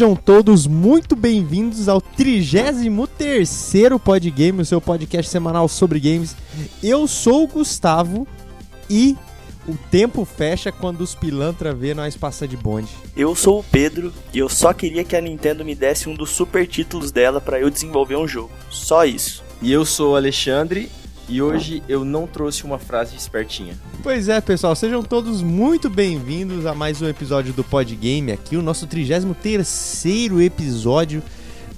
Sejam todos muito bem-vindos ao 33º Podgame, o seu podcast semanal sobre games. Eu sou o Gustavo e o tempo fecha quando os pilantra vê nós passar de bonde. Eu sou o Pedro e eu só queria que a Nintendo me desse um dos super títulos dela para eu desenvolver um jogo. Só isso. E eu sou o Alexandre e hoje eu não trouxe uma frase espertinha. Pois é, pessoal, sejam todos muito bem-vindos a mais um episódio do Podgame aqui, o nosso 33º episódio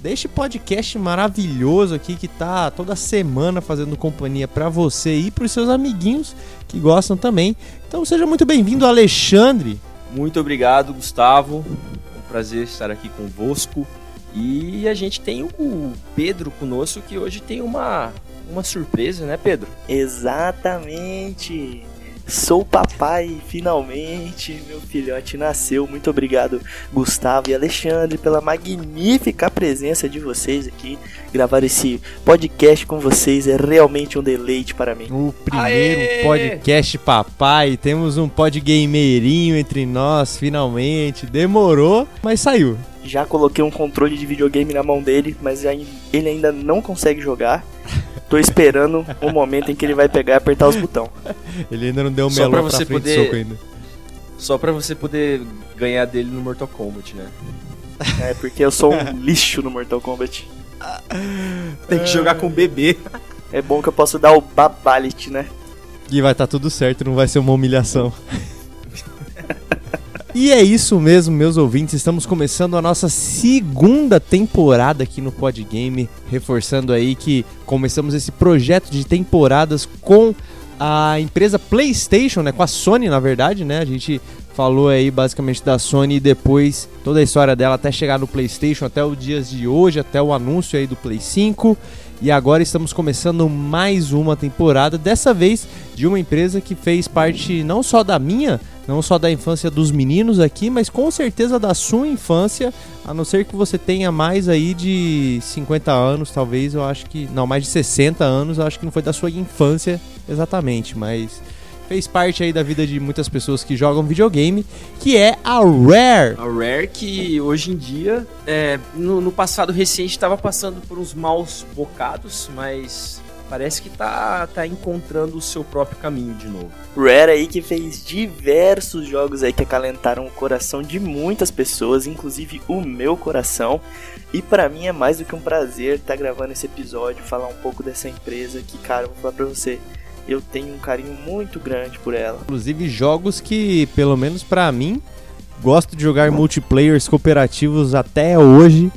deste podcast maravilhoso aqui que tá toda semana fazendo companhia para você e para os seus amiguinhos que gostam também. Então seja muito bem-vindo, Alexandre. Muito obrigado, Gustavo. É um prazer estar aqui convosco. E a gente tem o Pedro conosco que hoje tem uma uma surpresa, né, Pedro? Exatamente. Sou papai, finalmente, meu filhote nasceu. Muito obrigado, Gustavo e Alexandre, pela magnífica presença de vocês aqui. Gravar esse podcast com vocês é realmente um deleite para mim. O primeiro Aê! podcast papai, temos um podgamerinho entre nós, finalmente. Demorou, mas saiu. Já coloquei um controle de videogame na mão dele, mas ele ainda não consegue jogar. Tô esperando o momento em que ele vai pegar e apertar os botões. Ele ainda não deu o melão pra, você pra poder... soco ainda. Só pra você poder ganhar dele no Mortal Kombat, né? É, porque eu sou um lixo no Mortal Kombat. Tem que jogar com o bebê. É bom que eu posso dar o Babalit, né? E vai estar tá tudo certo, não vai ser uma humilhação. E é isso mesmo, meus ouvintes. Estamos começando a nossa segunda temporada aqui no Podgame, reforçando aí que começamos esse projeto de temporadas com a empresa PlayStation, né, com a Sony, na verdade, né? A gente falou aí basicamente da Sony e depois toda a história dela até chegar no PlayStation, até os dias de hoje, até o anúncio aí do Play 5. E agora estamos começando mais uma temporada, dessa vez de uma empresa que fez parte não só da minha, não só da infância dos meninos aqui, mas com certeza da sua infância, a não ser que você tenha mais aí de 50 anos, talvez, eu acho que, não, mais de 60 anos, eu acho que não foi da sua infância exatamente, mas fez parte aí da vida de muitas pessoas que jogam videogame, que é a Rare. A Rare que hoje em dia, é, no, no passado recente, estava passando por uns maus bocados, mas parece que tá, tá encontrando o seu próprio caminho de novo. Rare aí que fez diversos jogos aí que acalentaram o coração de muitas pessoas, inclusive o meu coração. E para mim é mais do que um prazer estar tá gravando esse episódio, falar um pouco dessa empresa que, cara, vou falar pra você, eu tenho um carinho muito grande por ela. Inclusive jogos que, pelo menos para mim, gosto de jogar multiplayers cooperativos até hoje.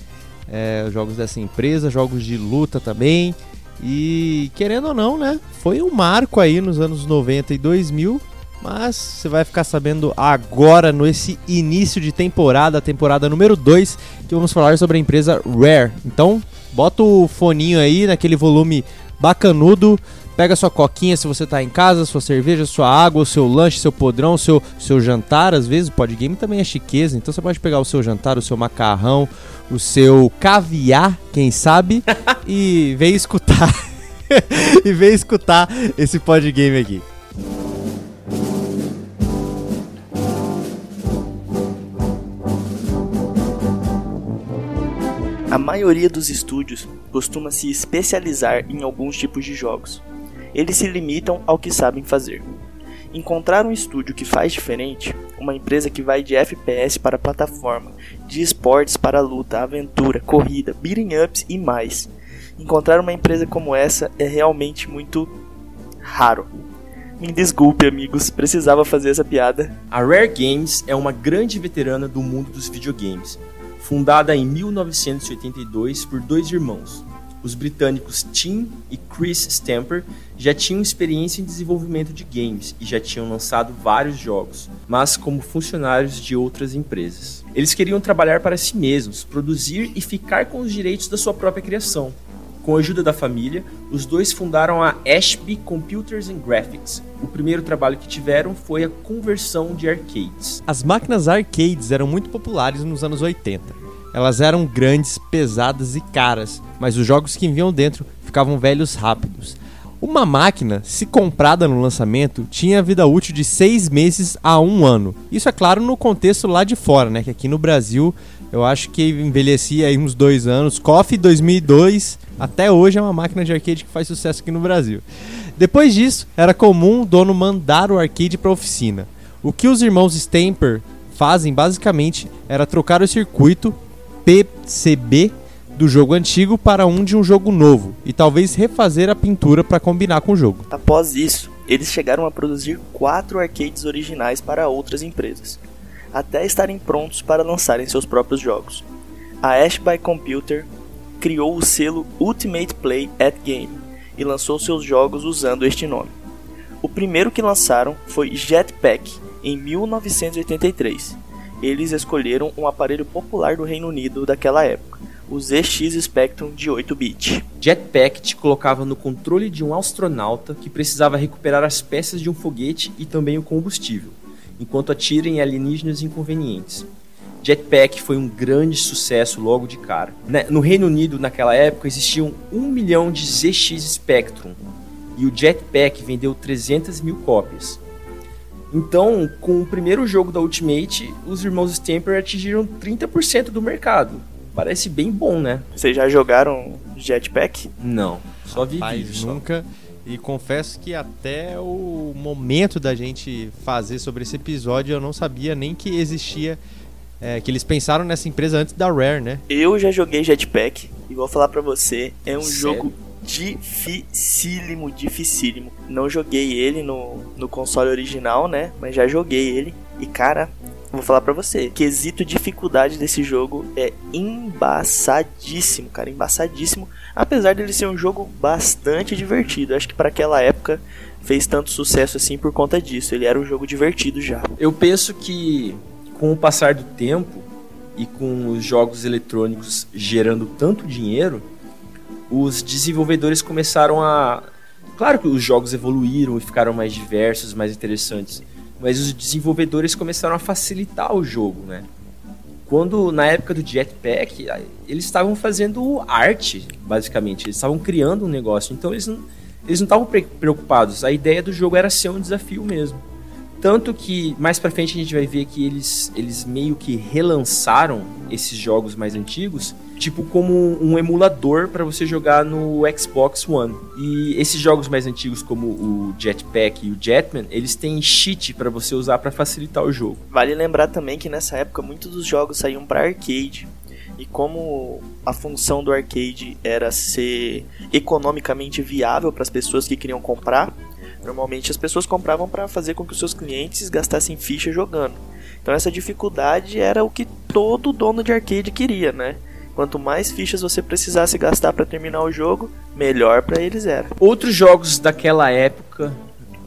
É, jogos dessa empresa, jogos de luta também. E querendo ou não, né? Foi um marco aí nos anos 90 e 2000. Mas você vai ficar sabendo agora, nesse início de temporada, temporada número 2, que vamos falar sobre a empresa Rare. Então, bota o foninho aí naquele volume bacanudo Pega sua coquinha se você tá em casa, sua cerveja, sua água, o seu lanche, seu podrão, seu, seu jantar. Às vezes o podgame também é chiqueza, então você pode pegar o seu jantar, o seu macarrão, o seu caviar, quem sabe, e vem escutar. e vem escutar esse podgame aqui. A maioria dos estúdios costuma se especializar em alguns tipos de jogos eles se limitam ao que sabem fazer. Encontrar um estúdio que faz diferente, uma empresa que vai de FPS para plataforma, de esportes para luta, aventura, corrida, beating ups e mais. Encontrar uma empresa como essa é realmente muito raro. Me desculpe, amigos, precisava fazer essa piada. A Rare Games é uma grande veterana do mundo dos videogames. Fundada em 1982 por dois irmãos, os britânicos Tim e Chris Stamper já tinham experiência em desenvolvimento de games e já tinham lançado vários jogos, mas como funcionários de outras empresas. Eles queriam trabalhar para si mesmos, produzir e ficar com os direitos da sua própria criação. Com a ajuda da família, os dois fundaram a Ashby Computers and Graphics. O primeiro trabalho que tiveram foi a conversão de arcades. As máquinas arcades eram muito populares nos anos 80 elas eram grandes, pesadas e caras, mas os jogos que vinham dentro ficavam velhos rápidos. Uma máquina, se comprada no lançamento, tinha vida útil de seis meses a um ano. Isso é claro no contexto lá de fora, né? Que aqui no Brasil Eu acho que envelhecia aí uns dois anos. KOF 2002, até hoje é uma máquina de arcade que faz sucesso aqui no Brasil. Depois disso, era comum o dono mandar o arcade para oficina. O que os irmãos Stamper fazem basicamente era trocar o circuito PCB do jogo antigo para um de um jogo novo e talvez refazer a pintura para combinar com o jogo. Após isso, eles chegaram a produzir quatro arcades originais para outras empresas, até estarem prontos para lançarem seus próprios jogos. A Ashby Computer criou o selo Ultimate Play at Game e lançou seus jogos usando este nome. O primeiro que lançaram foi Jetpack em 1983. Eles escolheram um aparelho popular do Reino Unido daquela época, o ZX Spectrum de 8-bit. Jetpack te colocava no controle de um astronauta que precisava recuperar as peças de um foguete e também o combustível, enquanto atira em alienígenas inconvenientes. Jetpack foi um grande sucesso logo de cara. Né, no Reino Unido, naquela época, existiam um milhão de ZX Spectrum e o Jetpack vendeu 300 mil cópias. Então, com o primeiro jogo da Ultimate, os irmãos Stamper atingiram 30% do mercado. Parece bem bom, né? Vocês já jogaram Jetpack? Não, só vi Rapaz, só. nunca. E confesso que até o momento da gente fazer sobre esse episódio eu não sabia nem que existia. é, que eles pensaram nessa empresa antes da Rare, né? Eu já joguei Jetpack e vou falar pra você, é um Sério? jogo dificílimo, dificílimo. Não joguei ele no, no console original, né? Mas já joguei ele. E cara, vou falar pra você, quesito dificuldade desse jogo é embaçadíssimo, cara, embaçadíssimo. Apesar dele ser um jogo bastante divertido. Acho que pra aquela época fez tanto sucesso assim por conta disso. Ele era um jogo divertido já. Eu penso que com o passar do tempo e com os jogos eletrônicos gerando tanto dinheiro, os desenvolvedores começaram a. Claro que os jogos evoluíram e ficaram mais diversos, mais interessantes, mas os desenvolvedores começaram a facilitar o jogo, né? Quando na época do Jetpack, eles estavam fazendo arte, basicamente, eles estavam criando um negócio, então eles não eles não estavam pre- preocupados. A ideia do jogo era ser um desafio mesmo. Tanto que mais pra frente a gente vai ver que eles, eles meio que relançaram esses jogos mais antigos, tipo como um emulador para você jogar no Xbox One. E esses jogos mais antigos, como o Jetpack e o Jetman, eles têm cheat para você usar para facilitar o jogo. Vale lembrar também que nessa época muitos dos jogos saíam para arcade. E como a função do arcade era ser economicamente viável para as pessoas que queriam comprar, normalmente as pessoas compravam para fazer com que os seus clientes gastassem ficha jogando. Então essa dificuldade era o que todo dono de arcade queria, né? Quanto mais fichas você precisasse gastar para terminar o jogo, melhor para eles era. Outros jogos daquela época,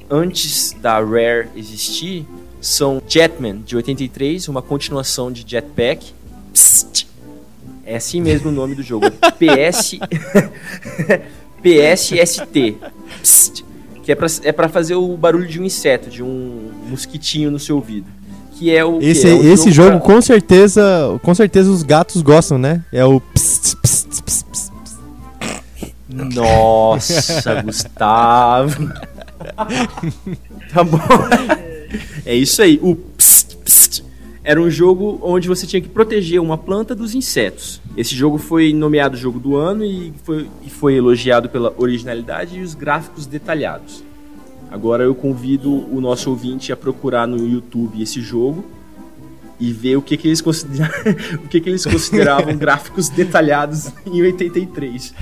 antes da Rare existir, são Jetman de 83, uma continuação de Jetpack. Psst. É assim mesmo o nome do jogo. PS PSST. Psst. Que é pra, é pra fazer o barulho de um inseto, de um mosquitinho no seu ouvido. Que é o. Esse, é o esse jogo, pra- com certeza, com certeza os gatos gostam, né? É o psst, psst, psst, psst. Nossa, Gustavo. tá bom. É isso aí. O psst, psst, era um jogo onde você tinha que proteger uma planta dos insetos. Esse jogo foi nomeado jogo do ano e foi, e foi elogiado pela originalidade e os gráficos detalhados. Agora eu convido o nosso ouvinte a procurar no YouTube esse jogo e ver o que, que eles considera- o que, que eles consideravam gráficos detalhados em 83.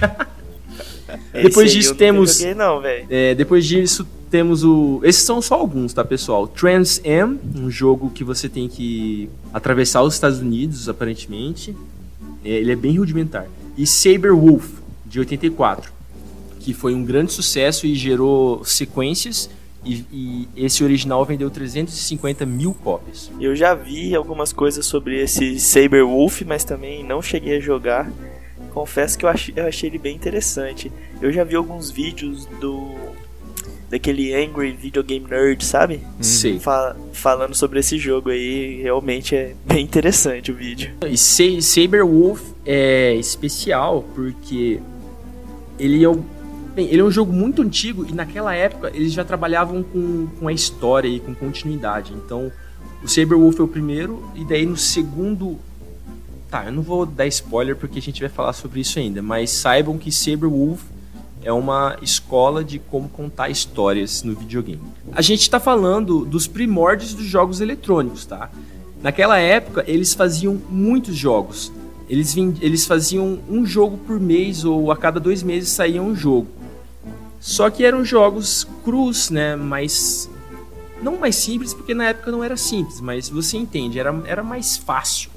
Depois disso temos- Joguei, não, velho. É, depois disso temos o. Esses são só alguns, tá, pessoal? Trans Am, um jogo que você tem que atravessar os Estados Unidos, aparentemente. É, ele é bem rudimentar. E Saber Wolf, de 84, que foi um grande sucesso e gerou sequências. E, e esse original vendeu 350 mil cópias. Eu já vi algumas coisas sobre esse Saber Wolf, mas também não cheguei a jogar. Confesso que eu achei, eu achei ele bem interessante. Eu já vi alguns vídeos do daquele Angry Video Game Nerd, sabe? Sei. Fa- falando sobre esse jogo aí, realmente é bem interessante o vídeo. E Sa- Saber Wolf é especial porque ele é, o- bem, ele é um jogo muito antigo e naquela época eles já trabalhavam com, com a história e com continuidade. Então o Saber Wolf é o primeiro e daí no segundo Tá, eu não vou dar spoiler porque a gente vai falar sobre isso ainda, mas saibam que Saber Wolf é uma escola de como contar histórias no videogame. A gente está falando dos primórdios dos jogos eletrônicos, tá? Naquela época, eles faziam muitos jogos. Eles, eles faziam um jogo por mês ou a cada dois meses saía um jogo. Só que eram jogos crus, né? Mais. Não mais simples, porque na época não era simples, mas você entende, era, era mais fácil.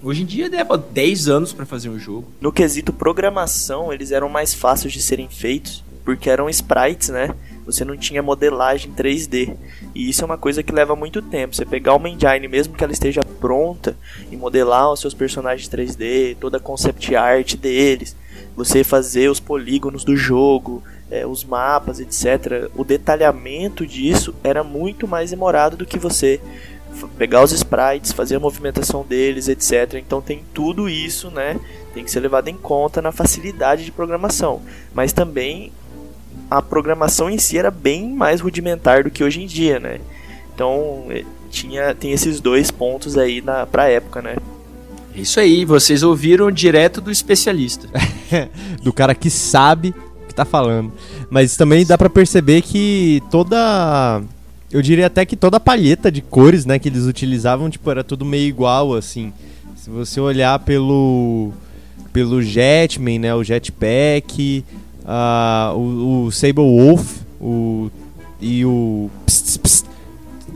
Hoje em dia leva 10 anos para fazer um jogo. No quesito programação, eles eram mais fáceis de serem feitos, porque eram sprites, né? Você não tinha modelagem 3D. E isso é uma coisa que leva muito tempo. Você pegar uma engine, mesmo que ela esteja pronta, e modelar os seus personagens 3D, toda a concept art deles, você fazer os polígonos do jogo, é, os mapas, etc. O detalhamento disso era muito mais demorado do que você pegar os sprites, fazer a movimentação deles, etc. Então tem tudo isso, né? Tem que ser levado em conta na facilidade de programação. Mas também a programação em si era bem mais rudimentar do que hoje em dia, né? Então é, tinha tem esses dois pontos aí na pra época, né? Isso aí, vocês ouviram direto do especialista. do cara que sabe que tá falando. Mas também dá para perceber que toda eu diria até que toda a palheta de cores, né, que eles utilizavam, tipo, era tudo meio igual, assim. Se você olhar pelo pelo Jetman, né, o Jetpack, uh, o, o Sable Wolf, o e o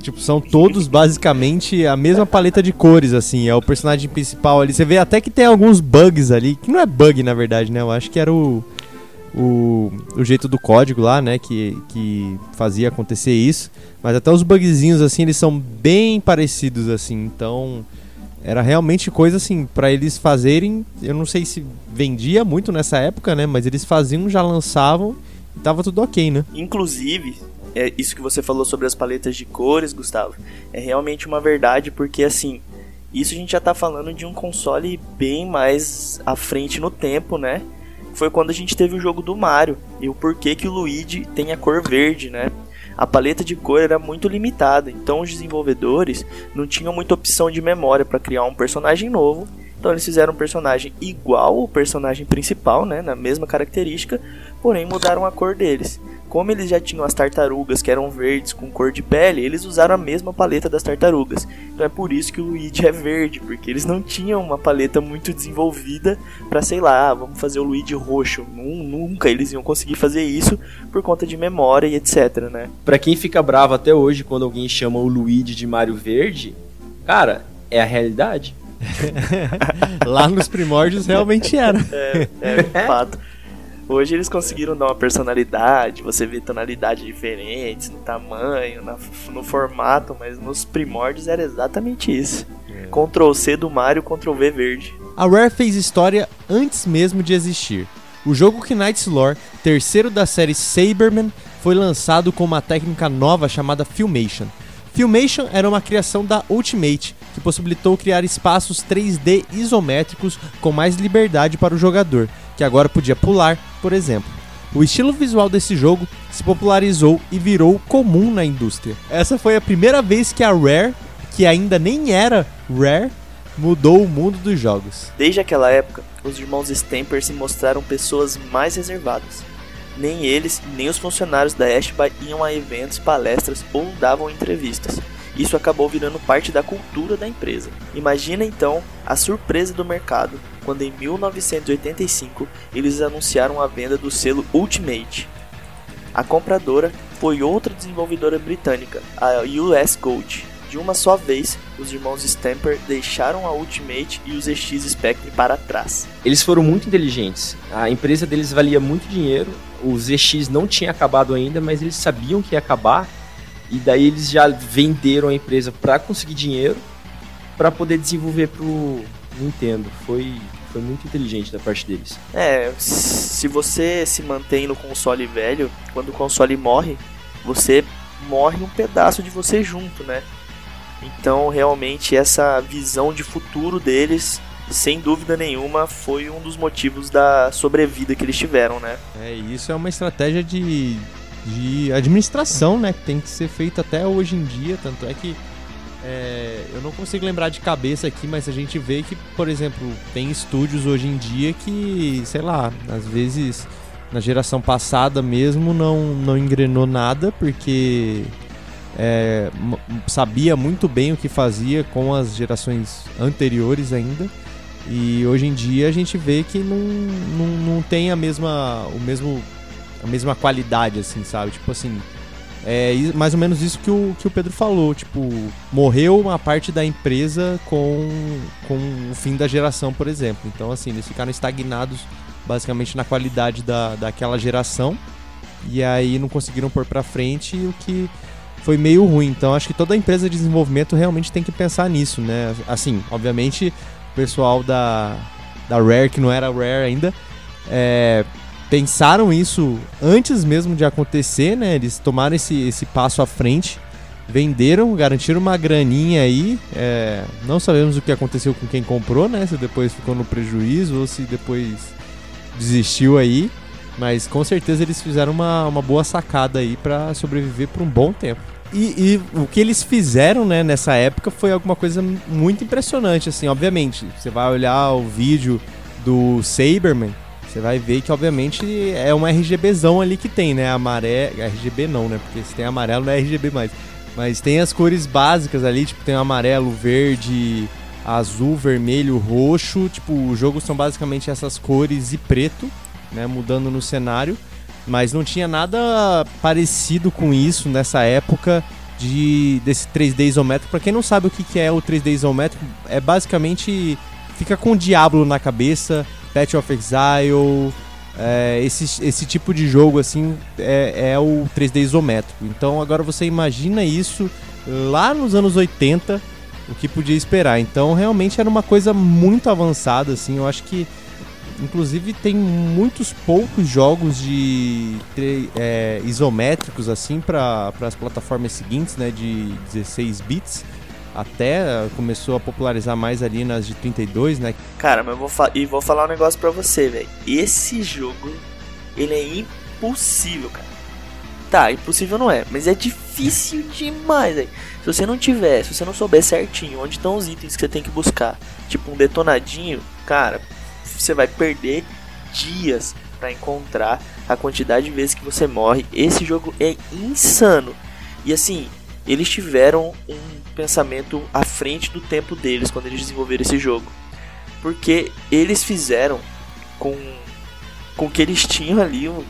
tipo, são todos basicamente a mesma paleta de cores, assim. É o personagem principal ali. Você vê até que tem alguns bugs ali, que não é bug na verdade, né? Eu acho que era o o, o jeito do código lá, né, que, que fazia acontecer isso. Mas até os bugzinhos, assim, eles são bem parecidos, assim. Então, era realmente coisa, assim, para eles fazerem... Eu não sei se vendia muito nessa época, né, mas eles faziam, já lançavam e tava tudo ok, né? Inclusive, é isso que você falou sobre as paletas de cores, Gustavo, é realmente uma verdade, porque, assim... Isso a gente já tá falando de um console bem mais à frente no tempo, né? Foi quando a gente teve o jogo do Mario e o porquê que o Luigi tem a cor verde, né? A paleta de cor era muito limitada, então os desenvolvedores não tinham muita opção de memória para criar um personagem novo. Então eles fizeram um personagem igual ao personagem principal, né, na mesma característica, porém mudaram a cor deles. Como eles já tinham as tartarugas que eram verdes com cor de pele, eles usaram a mesma paleta das tartarugas. Então é por isso que o Luigi é verde, porque eles não tinham uma paleta muito desenvolvida para sei lá, ah, vamos fazer o Luigi roxo. Nunca eles iam conseguir fazer isso por conta de memória e etc, né? Para quem fica bravo até hoje quando alguém chama o Luigi de Mario Verde, cara, é a realidade. Lá nos primórdios realmente era. É, é fato. Hoje eles conseguiram dar uma personalidade, você vê tonalidades diferentes no tamanho, na, no formato, mas nos primórdios era exatamente isso. É. Ctrl C do Mario, Ctrl V verde. A Rare fez história antes mesmo de existir. O jogo Knight's Lore, terceiro da série Saberman, foi lançado com uma técnica nova chamada Filmation. Filmation era uma criação da Ultimate, que possibilitou criar espaços 3D isométricos com mais liberdade para o jogador, que agora podia pular, por exemplo. O estilo visual desse jogo se popularizou e virou comum na indústria. Essa foi a primeira vez que a Rare, que ainda nem era Rare, mudou o mundo dos jogos. Desde aquela época, os irmãos Stamper se mostraram pessoas mais reservadas. Nem eles, nem os funcionários da Ashby iam a eventos, palestras ou davam entrevistas. Isso acabou virando parte da cultura da empresa. Imagina então a surpresa do mercado quando em 1985 eles anunciaram a venda do selo Ultimate. A compradora foi outra desenvolvedora britânica, a US Gold. De uma só vez, os irmãos Stamper deixaram a Ultimate e os EX Spectre para trás. Eles foram muito inteligentes. A empresa deles valia muito dinheiro. Os EX não tinha acabado ainda, mas eles sabiam que ia acabar. E daí eles já venderam a empresa para conseguir dinheiro para poder desenvolver pro Nintendo. Foi foi muito inteligente da parte deles. É, se você se mantém no console velho, quando o console morre, você morre um pedaço de você junto, né? Então, realmente, essa visão de futuro deles, sem dúvida nenhuma, foi um dos motivos da sobrevida que eles tiveram, né? É, isso é uma estratégia de, de administração, né? Que tem que ser feita até hoje em dia. Tanto é que é, eu não consigo lembrar de cabeça aqui, mas a gente vê que, por exemplo, tem estúdios hoje em dia que, sei lá, às vezes na geração passada mesmo não, não engrenou nada, porque é, sabia muito bem o que fazia com as gerações anteriores ainda. E hoje em dia a gente vê que não, não, não tem a mesma, o mesmo, a mesma qualidade, assim, sabe? Tipo assim, é mais ou menos isso que o, que o Pedro falou. Tipo, morreu uma parte da empresa com, com o fim da geração, por exemplo. Então, assim, eles ficaram estagnados basicamente na qualidade da, daquela geração. E aí não conseguiram pôr pra frente o que foi meio ruim. Então acho que toda empresa de desenvolvimento realmente tem que pensar nisso, né? Assim, obviamente pessoal da, da Rare, que não era Rare ainda, é, pensaram isso antes mesmo de acontecer, né? Eles tomaram esse, esse passo à frente, venderam, garantiram uma graninha aí. É, não sabemos o que aconteceu com quem comprou, né? Se depois ficou no prejuízo ou se depois desistiu aí. Mas com certeza eles fizeram uma, uma boa sacada aí para sobreviver por um bom tempo. E, e, o que eles fizeram, né, nessa época foi alguma coisa muito impressionante, assim, obviamente. Você vai olhar o vídeo do Saberman, você vai ver que, obviamente, é um RGBzão ali que tem, né? Amarelo. RGB não, né? Porque se tem amarelo não é RGB mais. Mas tem as cores básicas ali, tipo, tem amarelo, verde, azul, vermelho, roxo. Tipo, o jogo são basicamente essas cores e preto, né? Mudando no cenário mas não tinha nada parecido com isso nessa época de desse 3D isométrico. Para quem não sabe o que, que é o 3D isométrico, é basicamente fica com o Diablo na cabeça, Path of Exile, é, esse, esse tipo de jogo assim é, é o 3D isométrico. Então agora você imagina isso lá nos anos 80, o que podia esperar. Então realmente era uma coisa muito avançada assim. Eu acho que Inclusive tem muitos poucos jogos de é, isométricos assim para as plataformas seguintes, né, de 16 bits. Até começou a popularizar mais ali nas de 32, né? Cara, mas eu vou e vou falar um negócio para você, velho. Esse jogo, ele é impossível, cara. Tá, impossível não é, mas é difícil demais, velho. Se você não tiver, se você não souber certinho onde estão os itens que você tem que buscar, tipo um detonadinho, cara, você vai perder dias para encontrar a quantidade de vezes que você morre. Esse jogo é insano. E assim, eles tiveram um pensamento à frente do tempo deles quando eles desenvolveram esse jogo. Porque eles fizeram com com que eles tinham ali um,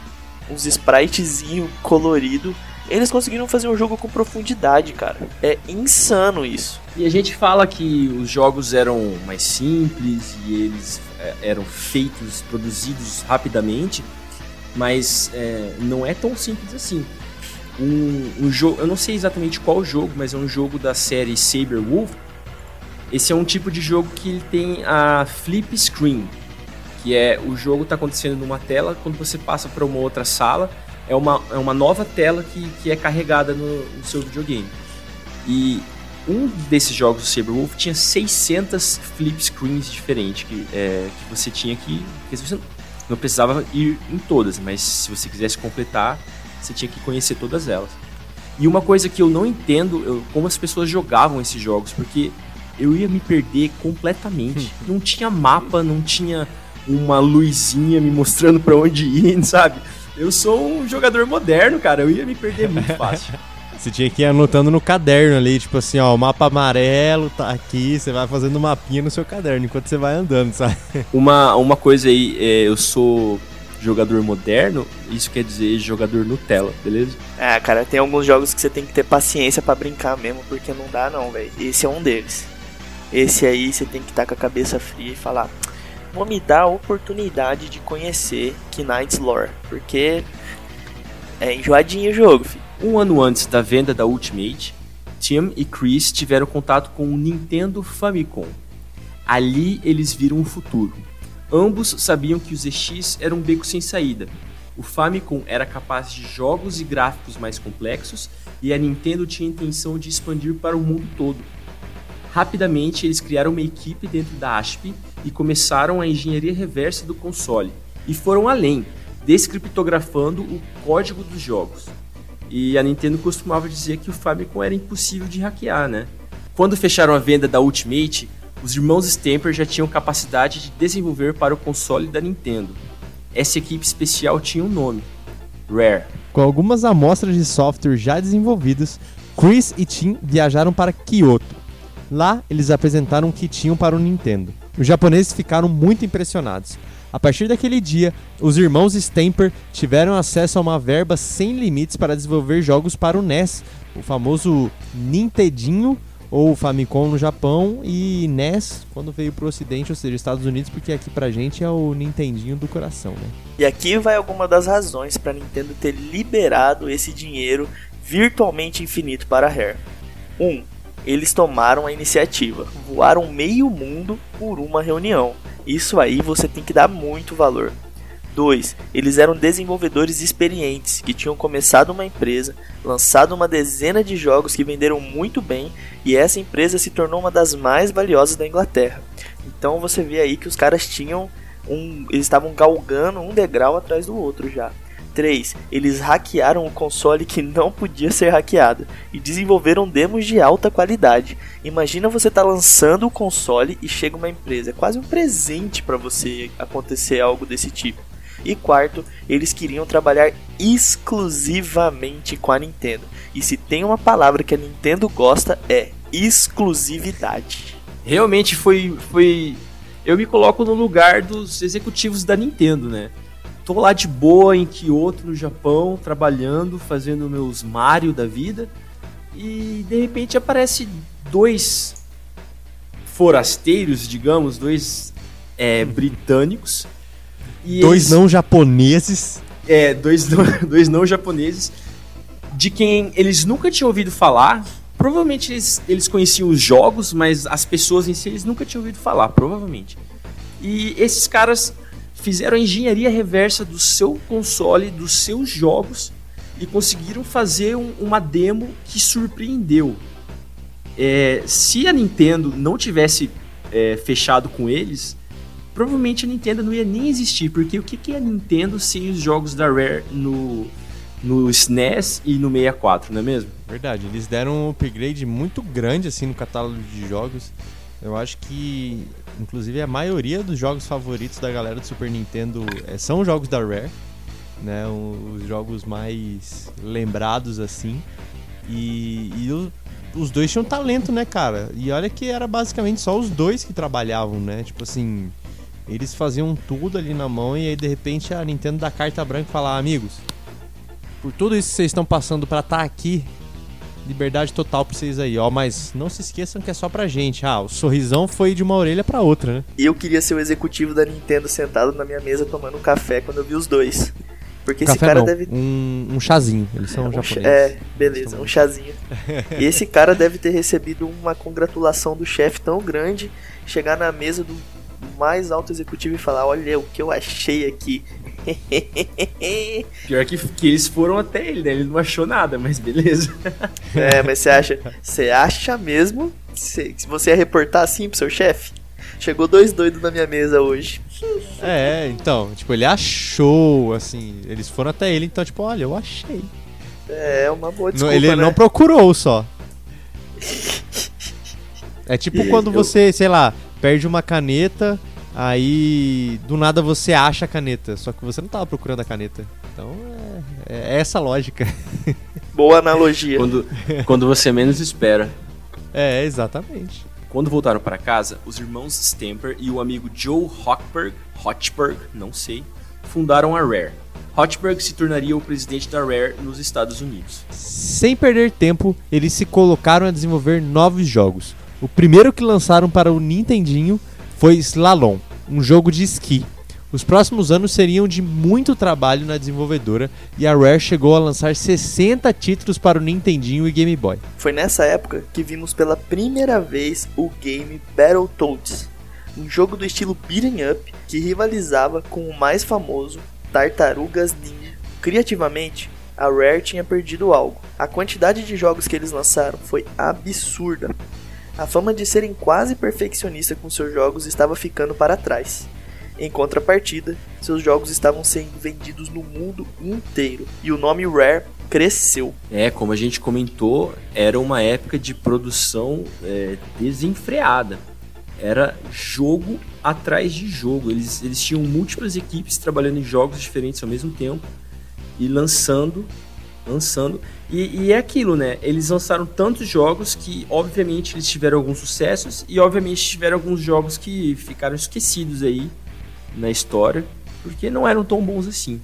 uns spritezinho colorido eles conseguiram fazer um jogo com profundidade, cara. É insano isso. E a gente fala que os jogos eram mais simples e eles é, eram feitos, produzidos rapidamente, mas é, não é tão simples assim. Um, um jogo, eu não sei exatamente qual jogo, mas é um jogo da série Saber Wolf. Esse é um tipo de jogo que ele tem a flip screen, que é o jogo está acontecendo numa tela, quando você passa para uma outra sala, é uma, é uma nova tela que, que é carregada no, no seu videogame. E um desses jogos do Saberwolf tinha 600 flip screens diferentes que, é, que você tinha que. Que você não precisava ir em todas, mas se você quisesse completar, você tinha que conhecer todas elas. E uma coisa que eu não entendo, eu, como as pessoas jogavam esses jogos, porque eu ia me perder completamente. não tinha mapa, não tinha uma luzinha me mostrando para onde ir, sabe? Eu sou um jogador moderno, cara. Eu ia me perder muito fácil. Você tinha que ir anotando no caderno ali, tipo assim, ó, o mapa amarelo tá aqui, você vai fazendo mapinha no seu caderno enquanto você vai andando, sabe? Uma, uma coisa aí, é, eu sou jogador moderno, isso quer dizer jogador Nutella, beleza? É, cara, tem alguns jogos que você tem que ter paciência para brincar mesmo, porque não dá não, velho. Esse é um deles. Esse aí você tem que estar tá com a cabeça fria e falar, vou me dar a oportunidade de conhecer Knight's Lore, porque é enjoadinho o jogo, filho. Um ano antes da venda da Ultimate, Tim e Chris tiveram contato com o Nintendo Famicom. Ali eles viram o futuro. Ambos sabiam que os EX eram um beco sem saída. O Famicom era capaz de jogos e gráficos mais complexos e a Nintendo tinha a intenção de expandir para o mundo todo. Rapidamente, eles criaram uma equipe dentro da ASP e começaram a engenharia reversa do console. E foram além, descriptografando o código dos jogos. E a Nintendo costumava dizer que o Famicom era impossível de hackear, né? Quando fecharam a venda da Ultimate, os irmãos Stamper já tinham capacidade de desenvolver para o console da Nintendo. Essa equipe especial tinha um nome: Rare. Com algumas amostras de software já desenvolvidas, Chris e Tim viajaram para Kyoto. Lá, eles apresentaram o que tinham para o Nintendo. Os japoneses ficaram muito impressionados. A partir daquele dia, os irmãos Stamper tiveram acesso a uma verba sem limites para desenvolver jogos para o NES, o famoso Nintendinho ou Famicom no Japão e NES quando veio para o Ocidente, ou seja, Estados Unidos, porque aqui pra gente é o Nintendinho do coração, né? E aqui vai alguma das razões para Nintendo ter liberado esse dinheiro virtualmente infinito para a Rare. 1. Um, eles tomaram a iniciativa, voaram meio mundo por uma reunião. Isso aí você tem que dar muito valor. 2. Eles eram desenvolvedores experientes que tinham começado uma empresa, lançado uma dezena de jogos que venderam muito bem e essa empresa se tornou uma das mais valiosas da Inglaterra. Então você vê aí que os caras tinham um, eles estavam galgando um degrau atrás do outro já. 3. Eles hackearam o console que não podia ser hackeado e desenvolveram demos de alta qualidade. Imagina você estar tá lançando o console e chega uma empresa, é quase um presente para você acontecer algo desse tipo. E quarto, eles queriam trabalhar exclusivamente com a Nintendo. E se tem uma palavra que a Nintendo gosta é exclusividade. Realmente foi foi eu me coloco no lugar dos executivos da Nintendo, né? Tô lá de boa em Kyoto, no Japão, trabalhando, fazendo meus Mario da vida. E de repente aparece dois forasteiros, digamos, dois é, britânicos e dois eles, não japoneses. É, dois não, dois não japoneses, de quem eles nunca tinham ouvido falar. Provavelmente eles, eles conheciam os jogos, mas as pessoas em si eles nunca tinham ouvido falar, provavelmente. E esses caras fizeram a engenharia reversa do seu console, dos seus jogos, e conseguiram fazer um, uma demo que surpreendeu. É, se a Nintendo não tivesse é, fechado com eles, provavelmente a Nintendo não ia nem existir, porque o que, que é a Nintendo sem os jogos da Rare no, no SNES e no 64, não é mesmo? Verdade, eles deram um upgrade muito grande assim no catálogo de jogos. Eu acho que, inclusive, a maioria dos jogos favoritos da galera do Super Nintendo é, são jogos da Rare, né? Os jogos mais lembrados assim. E, e o, os dois tinham talento, né, cara? E olha que era basicamente só os dois que trabalhavam, né? Tipo assim, eles faziam tudo ali na mão e aí de repente a Nintendo dá carta branca e fala: Amigos, por tudo isso que vocês estão passando para estar tá aqui, liberdade total pra vocês aí, ó. Mas não se esqueçam que é só pra gente. Ah, o sorrisão foi de uma orelha para outra, né? Eu queria ser o executivo da Nintendo sentado na minha mesa tomando um café quando eu vi os dois. Porque café esse cara não, deve. Um, um chazinho, eles são um japoneses. É, beleza, um chazinho. e esse cara deve ter recebido uma congratulação do chefe tão grande, chegar na mesa do mais alto executivo e falar: Olha o que eu achei aqui. Pior que, que eles foram até ele, né? Ele não achou nada, mas beleza. é, mas você acha, você acha mesmo se, se você ia reportar assim pro seu chefe? Chegou dois doidos na minha mesa hoje. É, então, tipo, ele achou, assim, eles foram até ele, então, tipo, olha, eu achei. É, uma boa desculpa, Ele né? não procurou só. É tipo quando você, sei lá, perde uma caneta, aí do nada você acha a caneta, só que você não estava procurando a caneta. Então é, é essa lógica. Boa analogia. Quando, quando você menos espera. É, exatamente. Quando voltaram para casa, os irmãos Stamper e o amigo Joe Hochberg, Hochberg, não sei, fundaram a Rare. Hochberg se tornaria o presidente da Rare nos Estados Unidos. Sem perder tempo, eles se colocaram a desenvolver novos jogos. O primeiro que lançaram para o Nintendinho foi Slalom, um jogo de esqui. Os próximos anos seriam de muito trabalho na desenvolvedora e a Rare chegou a lançar 60 títulos para o Nintendinho e Game Boy. Foi nessa época que vimos pela primeira vez o game Battletoads, um jogo do estilo beat'em up que rivalizava com o mais famoso Tartarugas Ninja. Criativamente, a Rare tinha perdido algo. A quantidade de jogos que eles lançaram foi absurda, a fama de serem quase perfeccionistas com seus jogos estava ficando para trás. Em contrapartida, seus jogos estavam sendo vendidos no mundo inteiro e o nome Rare cresceu. É, como a gente comentou, era uma época de produção é, desenfreada. Era jogo atrás de jogo. Eles, eles tinham múltiplas equipes trabalhando em jogos diferentes ao mesmo tempo e lançando, lançando. E, e é aquilo, né? Eles lançaram tantos jogos que, obviamente, eles tiveram alguns sucessos e, obviamente, tiveram alguns jogos que ficaram esquecidos aí na história porque não eram tão bons assim.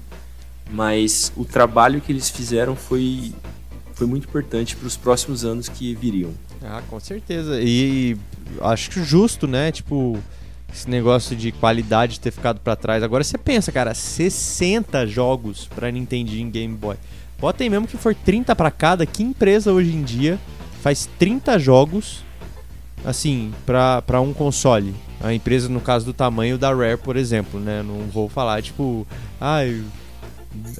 Mas o trabalho que eles fizeram foi, foi muito importante para os próximos anos que viriam. Ah, com certeza. E acho que justo, né? Tipo, esse negócio de qualidade ter ficado para trás. Agora você pensa, cara, 60 jogos para Nintendo em Game Boy. Bota aí mesmo que for 30 para cada, que empresa hoje em dia faz 30 jogos assim, para um console? A empresa, no caso do tamanho da Rare, por exemplo, né? Não vou falar, tipo, ah,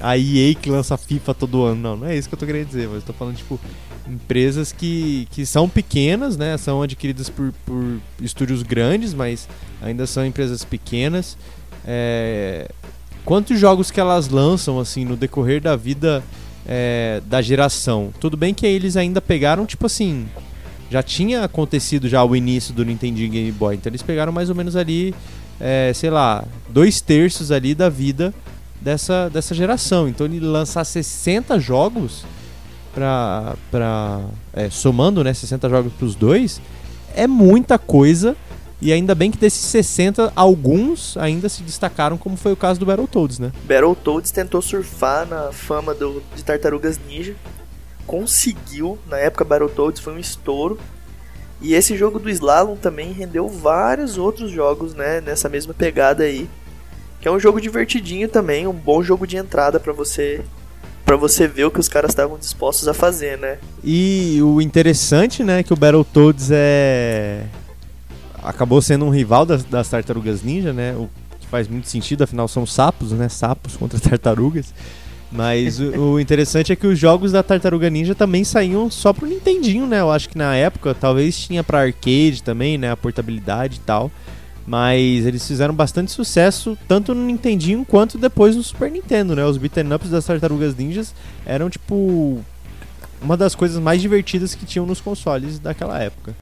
a EA que lança FIFA todo ano. Não, não é isso que eu tô querendo dizer, mas eu tô falando, tipo, empresas que, que são pequenas, né? São adquiridas por, por estúdios grandes, mas ainda são empresas pequenas. É... Quantos jogos que elas lançam, assim, no decorrer da vida é, da geração? Tudo bem que eles ainda pegaram, tipo assim... Já tinha acontecido já o início do Nintendo Game Boy, então eles pegaram mais ou menos ali, é, sei lá, dois terços ali da vida dessa, dessa geração. Então ele lançar 60 jogos para para é, somando, né, 60 jogos para os dois, é muita coisa. E ainda bem que desses 60, alguns ainda se destacaram, como foi o caso do Battletoads, né? Battletoads tentou surfar na fama do, de Tartarugas Ninja, conseguiu, na época Battletoads foi um estouro. E esse jogo do Slalom também rendeu vários outros jogos, né, nessa mesma pegada aí. Que é um jogo divertidinho também, um bom jogo de entrada para você para você ver o que os caras estavam dispostos a fazer, né? E o interessante, né, que o Battletoads é acabou sendo um rival das, das Tartarugas Ninja, né? O que faz muito sentido, afinal são sapos, né? Sapos contra tartarugas. Mas o, o, interessante é que os jogos da Tartaruga Ninja também saíam só pro Nintendinho, né? Eu acho que na época talvez tinha para arcade também, né? A portabilidade e tal. Mas eles fizeram bastante sucesso tanto no Nintendinho quanto depois no Super Nintendo, né? Os beat'em ups das Tartarugas Ninjas eram tipo uma das coisas mais divertidas que tinham nos consoles daquela época.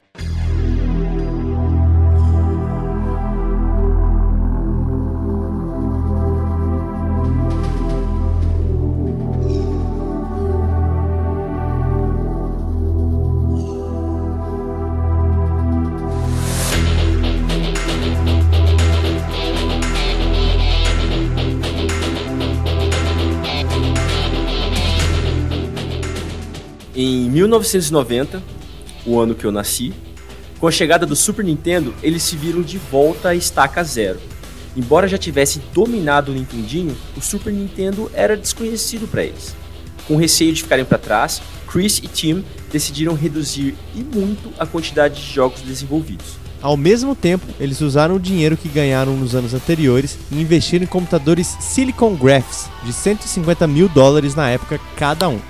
Em 1990, o ano que eu nasci, com a chegada do Super Nintendo, eles se viram de volta à estaca zero. Embora já tivessem dominado o Nintendinho, o Super Nintendo era desconhecido para eles. Com receio de ficarem para trás, Chris e Tim decidiram reduzir e muito a quantidade de jogos desenvolvidos. Ao mesmo tempo, eles usaram o dinheiro que ganharam nos anos anteriores e investiram em computadores Silicon Graphics de 150 mil dólares na época cada um.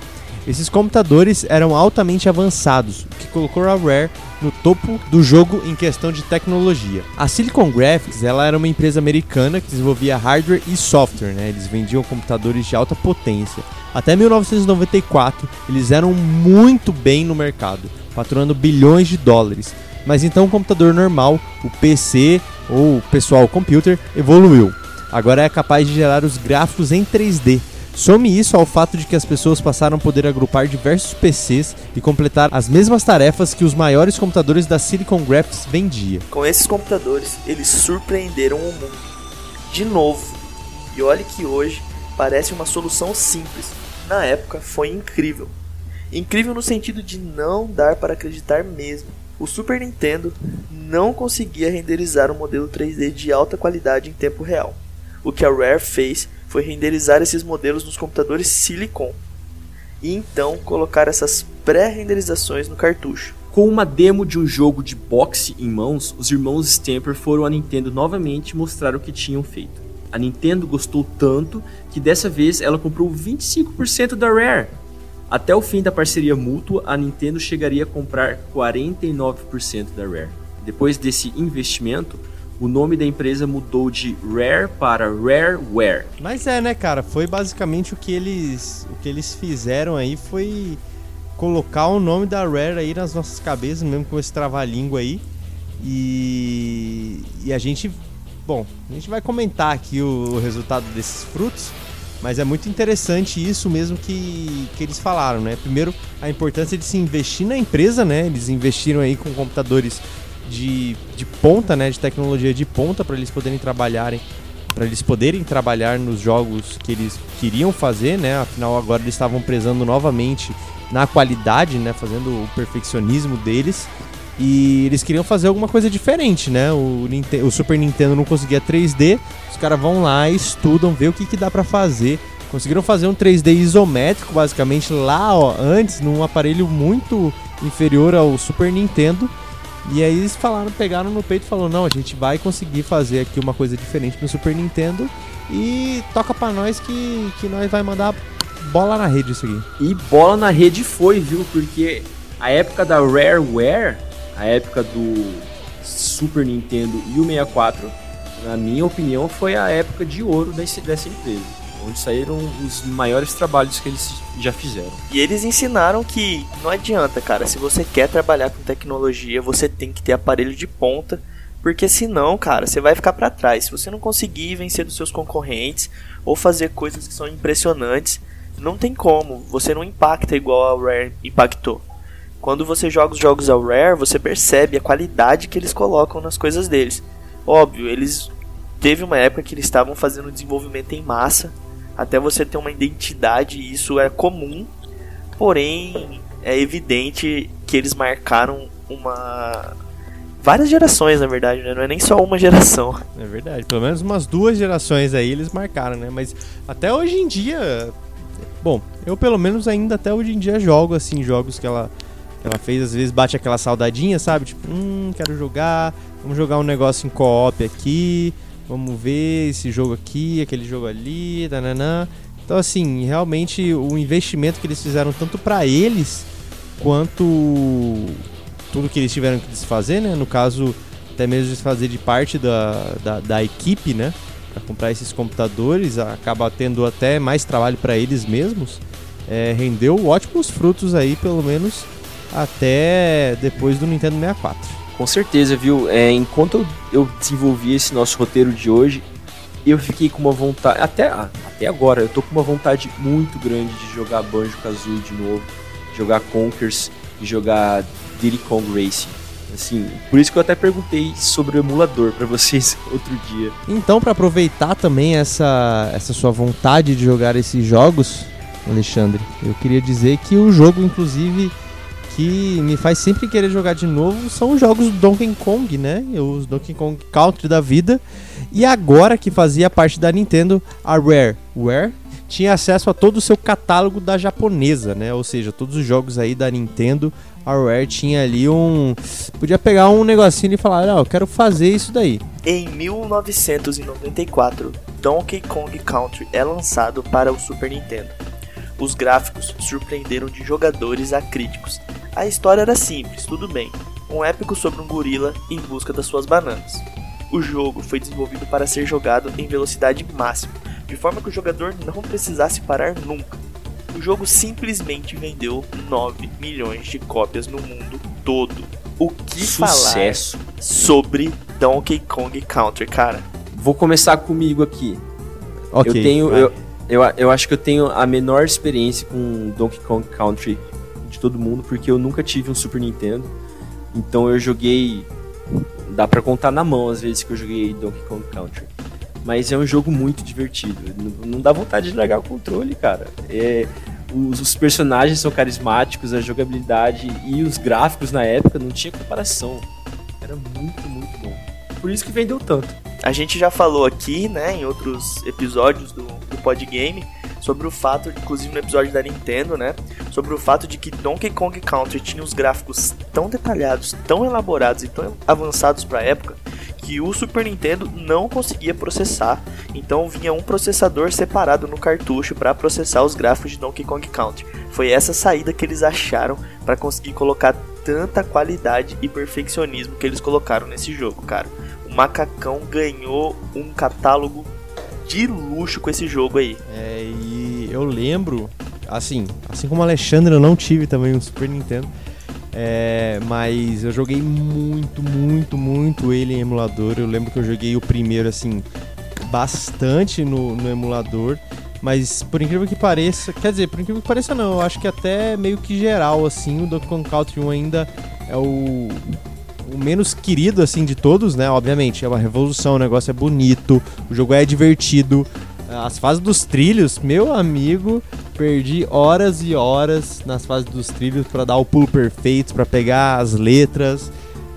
Esses computadores eram altamente avançados, o que colocou a Rare no topo do jogo em questão de tecnologia. A Silicon Graphics ela era uma empresa americana que desenvolvia hardware e software, né? eles vendiam computadores de alta potência. Até 1994, eles eram muito bem no mercado, faturando bilhões de dólares. Mas então o computador normal, o PC ou o pessoal computer, evoluiu. Agora é capaz de gerar os gráficos em 3D, Some isso ao fato de que as pessoas passaram a poder agrupar diversos PCs e completar as mesmas tarefas que os maiores computadores da Silicon Graphics vendia. Com esses computadores, eles surpreenderam o mundo. De novo. E olhe que hoje parece uma solução simples. Na época foi incrível. Incrível no sentido de não dar para acreditar mesmo. O Super Nintendo não conseguia renderizar um modelo 3D de alta qualidade em tempo real. O que a Rare fez foi renderizar esses modelos nos computadores Silicon e então colocar essas pré-renderizações no cartucho. Com uma demo de um jogo de boxe em mãos, os irmãos Stamper foram à Nintendo novamente mostrar o que tinham feito. A Nintendo gostou tanto que dessa vez ela comprou 25% da Rare. Até o fim da parceria mútua, a Nintendo chegaria a comprar 49% da Rare. Depois desse investimento, o nome da empresa mudou de Rare para Rareware. Mas é, né, cara? Foi basicamente o que eles, o que eles fizeram aí foi colocar o nome da Rare aí nas nossas cabeças, mesmo com esse trava-língua aí. E, e a gente, bom, a gente vai comentar aqui o, o resultado desses frutos. Mas é muito interessante isso mesmo que, que eles falaram, né? Primeiro, a importância de se investir na empresa, né? Eles investiram aí com computadores de, de ponta, né? De tecnologia de ponta para eles poderem trabalharem para eles poderem trabalhar nos jogos que eles queriam fazer, né? Afinal, agora eles estavam prezando novamente na qualidade, né? Fazendo o perfeccionismo deles. E eles queriam fazer alguma coisa diferente, né? O, o Super Nintendo não conseguia 3D, os caras vão lá, estudam, vê o que, que dá para fazer. Conseguiram fazer um 3D isométrico, basicamente, lá ó, antes, num aparelho muito inferior ao Super Nintendo. E aí eles falaram, pegaram no peito e falaram, não, a gente vai conseguir fazer aqui uma coisa diferente no Super Nintendo e toca pra nós que, que nós vai mandar bola na rede isso aqui. E bola na rede foi, viu? Porque a época da Rareware a época do Super Nintendo e o 64, na minha opinião, foi a época de ouro dessa empresa, onde saíram os maiores trabalhos que eles já fizeram. E eles ensinaram que não adianta, cara, se você quer trabalhar com tecnologia, você tem que ter aparelho de ponta, porque senão, cara, você vai ficar para trás. Se você não conseguir vencer dos seus concorrentes ou fazer coisas que são impressionantes, não tem como, você não impacta igual a Rare impactou. Quando você joga os jogos ao Rare, você percebe a qualidade que eles colocam nas coisas deles. Óbvio, eles teve uma época que eles estavam fazendo desenvolvimento em massa, até você ter uma identidade, isso é comum. Porém, é evidente que eles marcaram uma várias gerações, na verdade, né? Não é nem só uma geração. É verdade, pelo menos umas duas gerações aí eles marcaram, né? Mas até hoje em dia, bom, eu pelo menos ainda até hoje em dia jogo assim jogos que ela ela fez, às vezes bate aquela saudadinha, sabe? Tipo, hum, quero jogar, vamos jogar um negócio em co-op aqui, vamos ver esse jogo aqui, aquele jogo ali, nananã. Então, assim, realmente o investimento que eles fizeram tanto para eles quanto tudo que eles tiveram que desfazer, né? No caso, até mesmo desfazer de parte da, da, da equipe, né? Para comprar esses computadores, acaba tendo até mais trabalho para eles mesmos. É, rendeu ótimos frutos aí, pelo menos até depois do Nintendo 64. Com certeza, viu? É, enquanto eu desenvolvi esse nosso roteiro de hoje, eu fiquei com uma vontade, até, até agora, eu tô com uma vontade muito grande de jogar Banjo-Kazooie de novo, jogar Conkers e jogar Diddy Kong Racing. Assim, por isso que eu até perguntei sobre o emulador para vocês outro dia. Então, para aproveitar também essa, essa sua vontade de jogar esses jogos, Alexandre, eu queria dizer que o jogo, inclusive, que me faz sempre querer jogar de novo são os jogos do Donkey Kong, né? Os Donkey Kong Country da vida. E agora que fazia parte da Nintendo, a Rare, Rare tinha acesso a todo o seu catálogo da japonesa, né? Ou seja, todos os jogos aí da Nintendo, a Rare tinha ali um. Podia pegar um negocinho e falar, não, eu quero fazer isso daí. Em 1994, Donkey Kong Country é lançado para o Super Nintendo. Os gráficos surpreenderam de jogadores a críticos, a história era simples, tudo bem. Um épico sobre um gorila em busca das suas bananas. O jogo foi desenvolvido para ser jogado em velocidade máxima, de forma que o jogador não precisasse parar nunca. O jogo simplesmente vendeu 9 milhões de cópias no mundo todo. O que Sucesso. falar sobre Donkey Kong Country, cara? Vou começar comigo aqui. Okay, eu tenho, eu, eu, eu acho que eu tenho a menor experiência com Donkey Kong Country de todo mundo, porque eu nunca tive um Super Nintendo. Então eu joguei. Dá pra contar na mão as vezes que eu joguei Donkey Kong Country. Mas é um jogo muito divertido. Não dá vontade de largar o controle, cara. É, os, os, personagens são carismáticos, a jogabilidade e os gráficos na época não tinha comparação. Era muito, muito bom. Por isso que vendeu tanto. A gente já falou aqui, né, em outros episódios do, do Podgame, sobre o fato, inclusive no episódio da Nintendo, né, sobre o fato de que Donkey Kong Country tinha os gráficos tão detalhados, tão elaborados e tão avançados para a época que o Super Nintendo não conseguia processar, então vinha um processador separado no cartucho para processar os gráficos de Donkey Kong Country. Foi essa saída que eles acharam para conseguir colocar tanta qualidade e perfeccionismo que eles colocaram nesse jogo, cara Macacão ganhou um catálogo de luxo com esse jogo aí. É, e eu lembro, assim, assim como o Alexandre, eu não tive também um Super Nintendo. É, mas eu joguei muito, muito, muito ele em emulador. Eu lembro que eu joguei o primeiro, assim, bastante no, no emulador. Mas por incrível que pareça, quer dizer, por incrível que pareça não, eu acho que até meio que geral, assim, o Donkey Kong Country 1 ainda é o, o menos querido, assim, de todos, né? Obviamente, é uma revolução, o negócio é bonito, o jogo é divertido. As fases dos trilhos, meu amigo, perdi horas e horas nas fases dos trilhos para dar o pulo perfeito, para pegar as letras.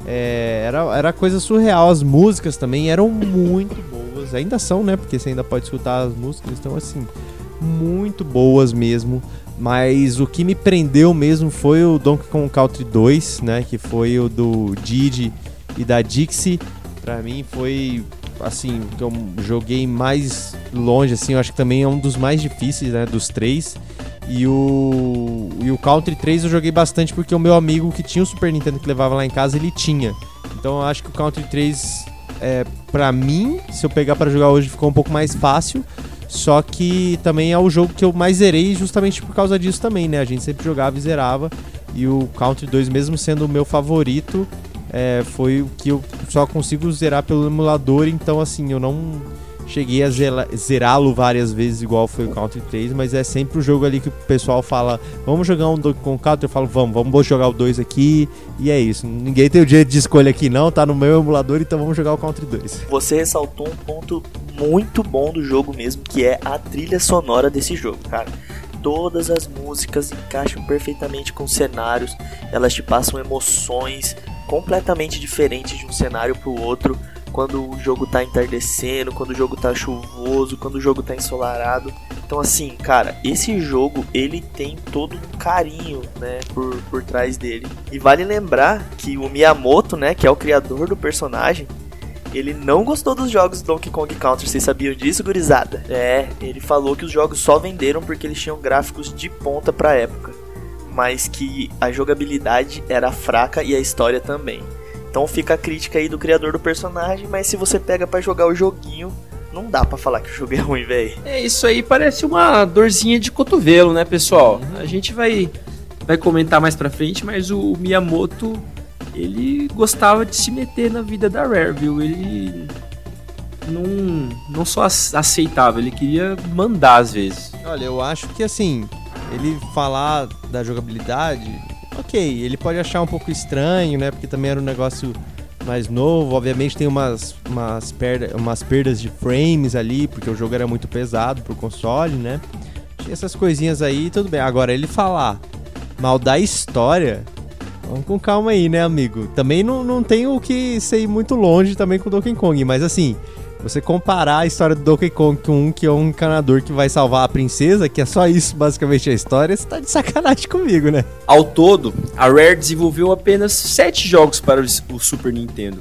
É, era, era coisa surreal. As músicas também eram muito boas. Ainda são, né? Porque você ainda pode escutar as músicas. Então, assim, muito boas mesmo. Mas o que me prendeu mesmo foi o Donkey Kong Country 2, né? Que foi o do Didi e da Dixie. Pra mim foi, assim, que eu joguei mais longe, assim. Eu acho que também é um dos mais difíceis, né? Dos três. E o, e o Country 3 eu joguei bastante porque o meu amigo que tinha o Super Nintendo que levava lá em casa, ele tinha. Então eu acho que o Country 3, é, pra mim, se eu pegar para jogar hoje, ficou um pouco mais fácil. Só que também é o jogo que eu mais zerei justamente por causa disso também, né? A gente sempre jogava e zerava. E o Country 2, mesmo sendo o meu favorito, é, foi o que eu só consigo zerar pelo emulador. Então, assim, eu não cheguei a zerá-lo várias vezes, igual foi o Country 3, mas é sempre o jogo ali que o pessoal fala: vamos jogar um Donkey Kong Country? Eu falo: vamos, vamos jogar o 2 aqui, e é isso. Ninguém tem o direito de escolha aqui, não, tá no meu emulador, então vamos jogar o Country 2. Você ressaltou um ponto muito bom do jogo mesmo, que é a trilha sonora desse jogo, cara. Todas as músicas encaixam perfeitamente com cenários, elas te passam emoções completamente diferentes de um cenário para o outro quando o jogo tá entardecendo, quando o jogo tá chuvoso, quando o jogo tá ensolarado. Então assim, cara, esse jogo ele tem todo um carinho, né, por, por trás dele. E vale lembrar que o Miyamoto, né, que é o criador do personagem, ele não gostou dos jogos Donkey Kong Country, vocês sabiam disso, gurizada? É, ele falou que os jogos só venderam porque eles tinham gráficos de ponta pra época, mas que a jogabilidade era fraca e a história também. Então fica a crítica aí do criador do personagem, mas se você pega para jogar o joguinho, não dá para falar que o jogo é ruim, velho. É, isso aí parece uma dorzinha de cotovelo, né, pessoal? A gente vai vai comentar mais pra frente, mas o Miyamoto, ele gostava de se meter na vida da Rare, viu? Ele não, não só aceitava, ele queria mandar às vezes. Olha, eu acho que assim, ele falar da jogabilidade ok, ele pode achar um pouco estranho, né? Porque também era um negócio mais novo. Obviamente tem umas, umas, perda, umas perdas de frames ali, porque o jogo era muito pesado pro console, né? Tinha essas coisinhas aí, tudo bem. Agora, ele falar mal da história. Vamos com calma aí, né, amigo? Também não, não tem o que ser muito longe também com o Donkey Kong, mas assim, você comparar a história do Donkey Kong com um que é um encanador que vai salvar a princesa, que é só isso basicamente a história, você tá de sacanagem comigo, né? Ao todo, a Rare desenvolveu apenas 7 jogos para o Super Nintendo,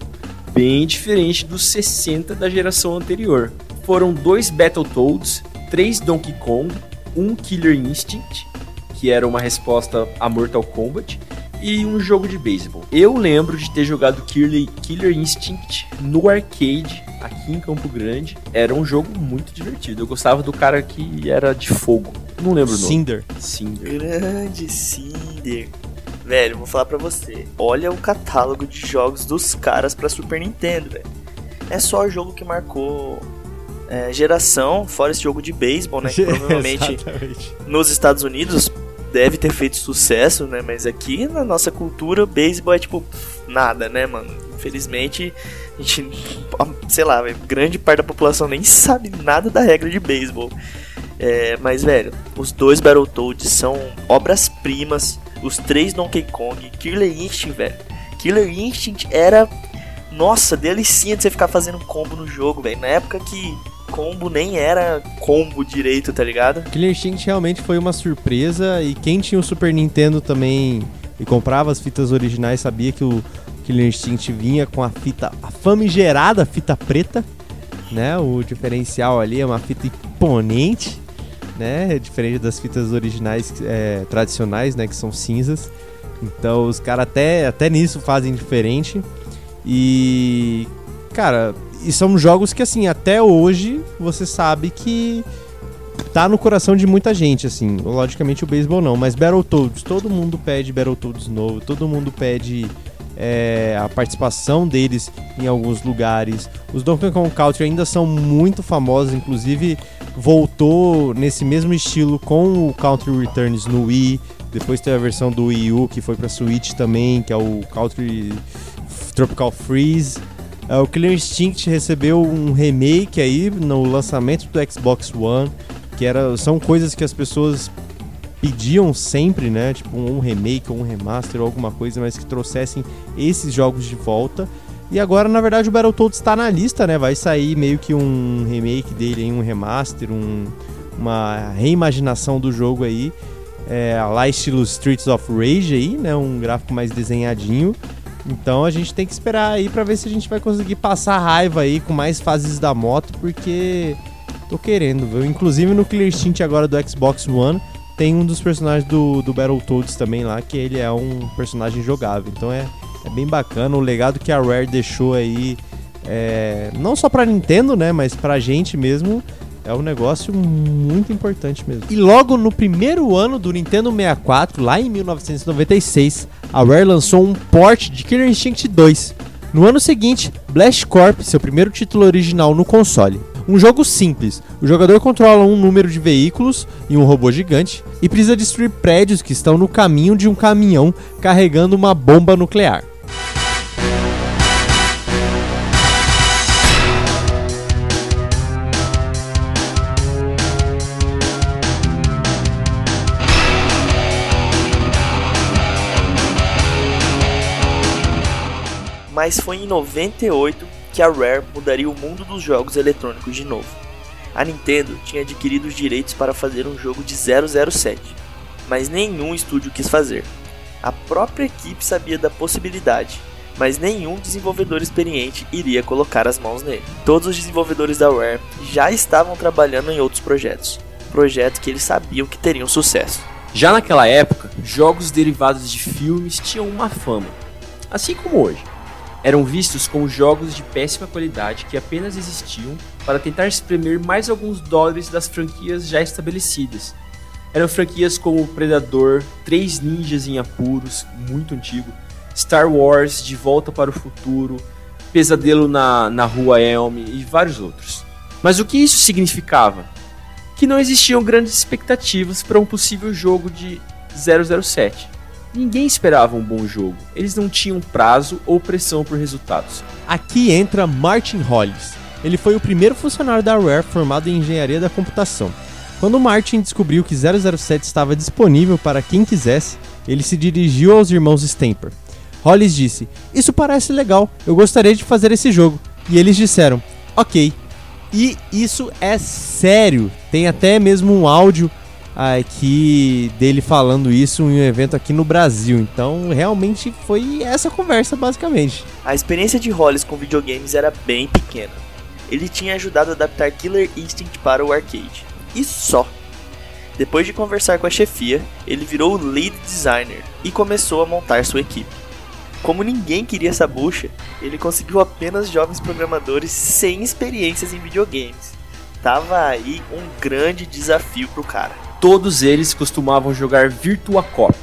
bem diferente dos 60 da geração anterior. Foram dois Battletoads, três Donkey Kong, um Killer Instinct, que era uma resposta a Mortal Kombat, e um jogo de beisebol. Eu lembro de ter jogado Killer, Killer Instinct no arcade aqui em Campo Grande. Era um jogo muito divertido. Eu gostava do cara que era de fogo. Não lembro o nome. Cinder. Cinder. Grande Cinder. Velho, vou falar pra você. Olha o catálogo de jogos dos caras pra Super Nintendo, velho. É só jogo que marcou é, geração, fora esse jogo de beisebol, né? Que provavelmente nos Estados Unidos deve ter feito sucesso, né? Mas aqui na nossa cultura, beisebol é tipo nada, né, mano? Infelizmente, a gente, sei lá, grande parte da população nem sabe nada da regra de beisebol. É, mas, velho, os dois Battletoads são obras-primas. Os três Donkey Kong, Killer Instinct, velho. Killer Instinct era, nossa, delicinha de você ficar fazendo combo no jogo, velho. Na época que combo nem era combo direito, tá ligado? Killer Instinct realmente foi uma surpresa e quem tinha o Super Nintendo também e comprava as fitas originais sabia que o Killer Instinct vinha com a fita, a famigerada fita preta, né? O diferencial ali é uma fita imponente, né? Diferente das fitas originais é, tradicionais, né? Que são cinzas. Então os caras até, até nisso fazem diferente. E cara, e são jogos que, assim, até hoje você sabe que tá no coração de muita gente, assim. Logicamente o beisebol não, mas Battletoads, todo mundo pede Battletoads novo, todo mundo pede é, a participação deles em alguns lugares. Os Donkey Kong Country ainda são muito famosos, inclusive voltou nesse mesmo estilo com o Country Returns no Wii. Depois teve a versão do Wii U que foi para Switch também, que é o Country Tropical Freeze. É, o Killer Instinct recebeu um remake aí no lançamento do Xbox One, que era, são coisas que as pessoas pediam sempre, né? Tipo um remake ou um remaster ou alguma coisa, mas que trouxessem esses jogos de volta. E agora, na verdade, o Battletoads está na lista, né? Vai sair meio que um remake dele, um remaster, um, uma reimaginação do jogo aí. É, lá estilo Streets of Rage aí, né? Um gráfico mais desenhadinho. Então a gente tem que esperar aí para ver se a gente vai conseguir passar raiva aí com mais fases da moto, porque tô querendo, viu? Inclusive no Clear Instinct agora do Xbox One tem um dos personagens do, do Battletoads também lá, que ele é um personagem jogável. Então é, é bem bacana o legado que a Rare deixou aí, é, não só pra Nintendo, né, mas pra gente mesmo. É um negócio muito importante mesmo. E logo no primeiro ano do Nintendo 64, lá em 1996, a Rare lançou um port de Killer Instinct 2. No ano seguinte, Blast Corp, seu primeiro título original no console. Um jogo simples. O jogador controla um número de veículos e um robô gigante e precisa destruir prédios que estão no caminho de um caminhão carregando uma bomba nuclear. Mas foi em 98 que a Rare mudaria o mundo dos jogos eletrônicos de novo. A Nintendo tinha adquirido os direitos para fazer um jogo de 007, mas nenhum estúdio quis fazer. A própria equipe sabia da possibilidade, mas nenhum desenvolvedor experiente iria colocar as mãos nele. Todos os desenvolvedores da Rare já estavam trabalhando em outros projetos, projetos que eles sabiam que teriam sucesso. Já naquela época, jogos derivados de filmes tinham uma fama, assim como hoje eram vistos como jogos de péssima qualidade que apenas existiam para tentar espremer mais alguns dólares das franquias já estabelecidas. Eram franquias como Predador, Três Ninjas em Apuros, muito antigo, Star Wars, De Volta para o Futuro, Pesadelo na, na Rua Elm e vários outros. Mas o que isso significava? Que não existiam grandes expectativas para um possível jogo de 007 Ninguém esperava um bom jogo, eles não tinham prazo ou pressão por resultados. Aqui entra Martin Hollis. Ele foi o primeiro funcionário da Rare formado em engenharia da computação. Quando Martin descobriu que 007 estava disponível para quem quisesse, ele se dirigiu aos irmãos Stamper. Hollis disse: Isso parece legal, eu gostaria de fazer esse jogo. E eles disseram: Ok. E isso é sério. Tem até mesmo um áudio aqui dele falando isso em um evento aqui no Brasil. Então, realmente foi essa conversa basicamente. A experiência de Hollis com videogames era bem pequena. Ele tinha ajudado a adaptar Killer Instinct para o arcade. E só. Depois de conversar com a chefia, ele virou o lead designer e começou a montar sua equipe. Como ninguém queria essa bucha, ele conseguiu apenas jovens programadores sem experiências em videogames. Tava aí um grande desafio pro cara. Todos eles costumavam jogar Virtua Cop,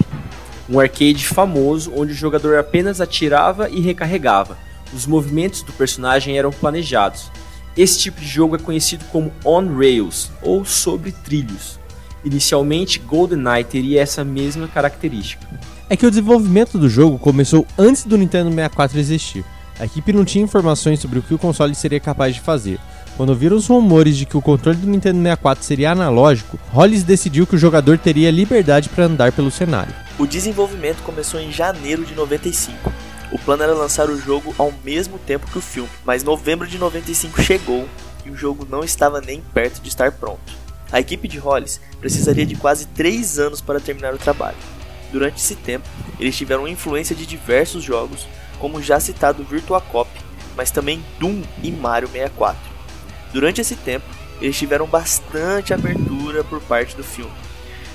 um arcade famoso onde o jogador apenas atirava e recarregava. Os movimentos do personagem eram planejados. Esse tipo de jogo é conhecido como on rails ou sobre trilhos. Inicialmente, GoldenEye teria essa mesma característica. É que o desenvolvimento do jogo começou antes do Nintendo 64 existir. A equipe não tinha informações sobre o que o console seria capaz de fazer. Quando viram os rumores de que o controle do Nintendo 64 seria analógico, Hollis decidiu que o jogador teria liberdade para andar pelo cenário. O desenvolvimento começou em janeiro de 95. O plano era lançar o jogo ao mesmo tempo que o filme, mas novembro de 95 chegou e o jogo não estava nem perto de estar pronto. A equipe de Hollis precisaria de quase 3 anos para terminar o trabalho. Durante esse tempo, eles tiveram influência de diversos jogos, como já citado Virtua Cop, mas também Doom e Mario 64. Durante esse tempo, eles tiveram bastante abertura por parte do filme.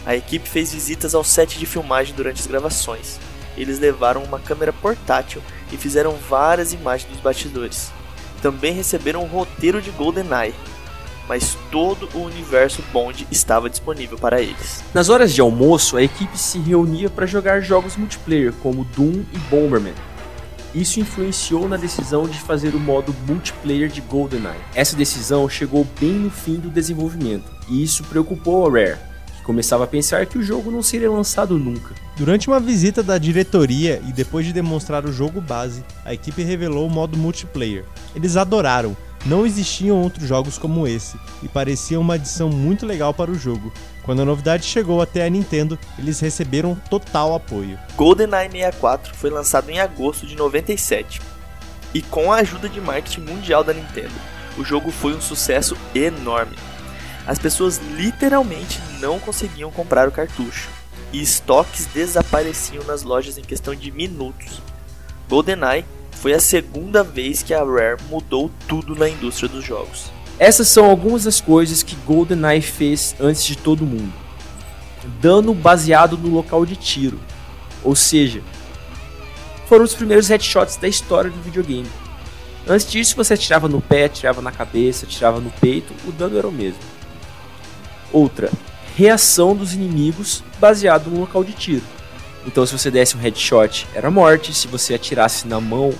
A equipe fez visitas ao set de filmagem durante as gravações. Eles levaram uma câmera portátil e fizeram várias imagens dos bastidores. também receberam o roteiro de GoldenEye, mas todo o universo Bond estava disponível para eles. Nas horas de almoço, a equipe se reunia para jogar jogos multiplayer como Doom e Bomberman. Isso influenciou na decisão de fazer o modo multiplayer de GoldenEye. Essa decisão chegou bem no fim do desenvolvimento, e isso preocupou a Rare, que começava a pensar que o jogo não seria lançado nunca. Durante uma visita da diretoria e depois de demonstrar o jogo base, a equipe revelou o modo multiplayer. Eles adoraram, não existiam outros jogos como esse e parecia uma adição muito legal para o jogo. Quando a novidade chegou até a Nintendo, eles receberam total apoio. GoldenEye 64 foi lançado em agosto de 97 e com a ajuda de marketing mundial da Nintendo, o jogo foi um sucesso enorme. As pessoas literalmente não conseguiam comprar o cartucho e estoques desapareciam nas lojas em questão de minutos. GoldenEye foi a segunda vez que a Rare mudou tudo na indústria dos jogos. Essas são algumas das coisas que GoldenEye fez antes de todo mundo. Dano baseado no local de tiro, ou seja, foram os primeiros headshots da história do videogame. Antes disso, você atirava no pé, atirava na cabeça, atirava no peito, o dano era o mesmo. Outra, reação dos inimigos baseado no local de tiro. Então, se você desse um headshot, era morte. Se você atirasse na mão,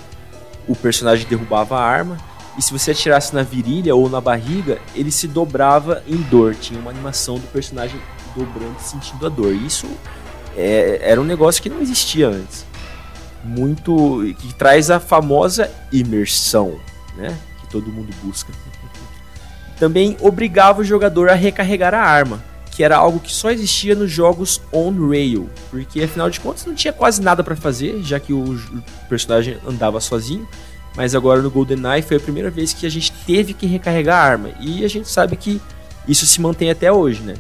o personagem derrubava a arma. E se você atirasse na virilha ou na barriga, ele se dobrava em dor. Tinha uma animação do personagem dobrando, sentindo a dor. Isso é, era um negócio que não existia antes. Muito. que traz a famosa imersão, né? Que todo mundo busca. Também obrigava o jogador a recarregar a arma que era algo que só existia nos jogos on-rail, porque afinal de contas não tinha quase nada para fazer, já que o personagem andava sozinho. Mas agora no GoldenEye foi a primeira vez que a gente teve que recarregar a arma, e a gente sabe que isso se mantém até hoje, né?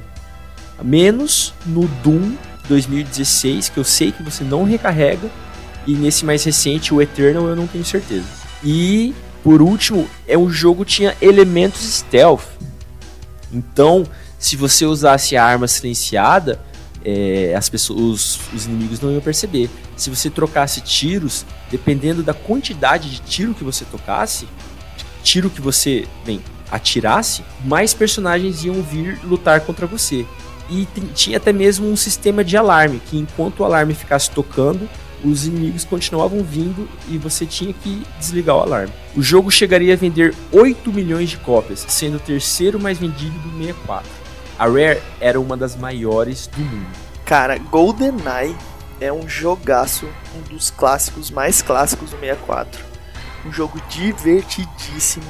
Menos no Doom 2016, que eu sei que você não recarrega, e nesse mais recente, o Eternal, eu não tenho certeza. E, por último, é um jogo que tinha elementos stealth. Então, se você usasse a arma silenciada, é, as pessoas, os, os, inimigos não iam perceber. Se você trocasse tiros, dependendo da quantidade de tiro que você tocasse, tiro que você, bem, atirasse, mais personagens iam vir lutar contra você. E tinha até mesmo um sistema de alarme, que enquanto o alarme ficasse tocando, os inimigos continuavam vindo e você tinha que desligar o alarme. O jogo chegaria a vender 8 milhões de cópias, sendo o terceiro mais vendido do 64. A Rare era uma das maiores do mundo. Cara, GoldenEye é um jogaço, um dos clássicos mais clássicos do 64. Um jogo divertidíssimo,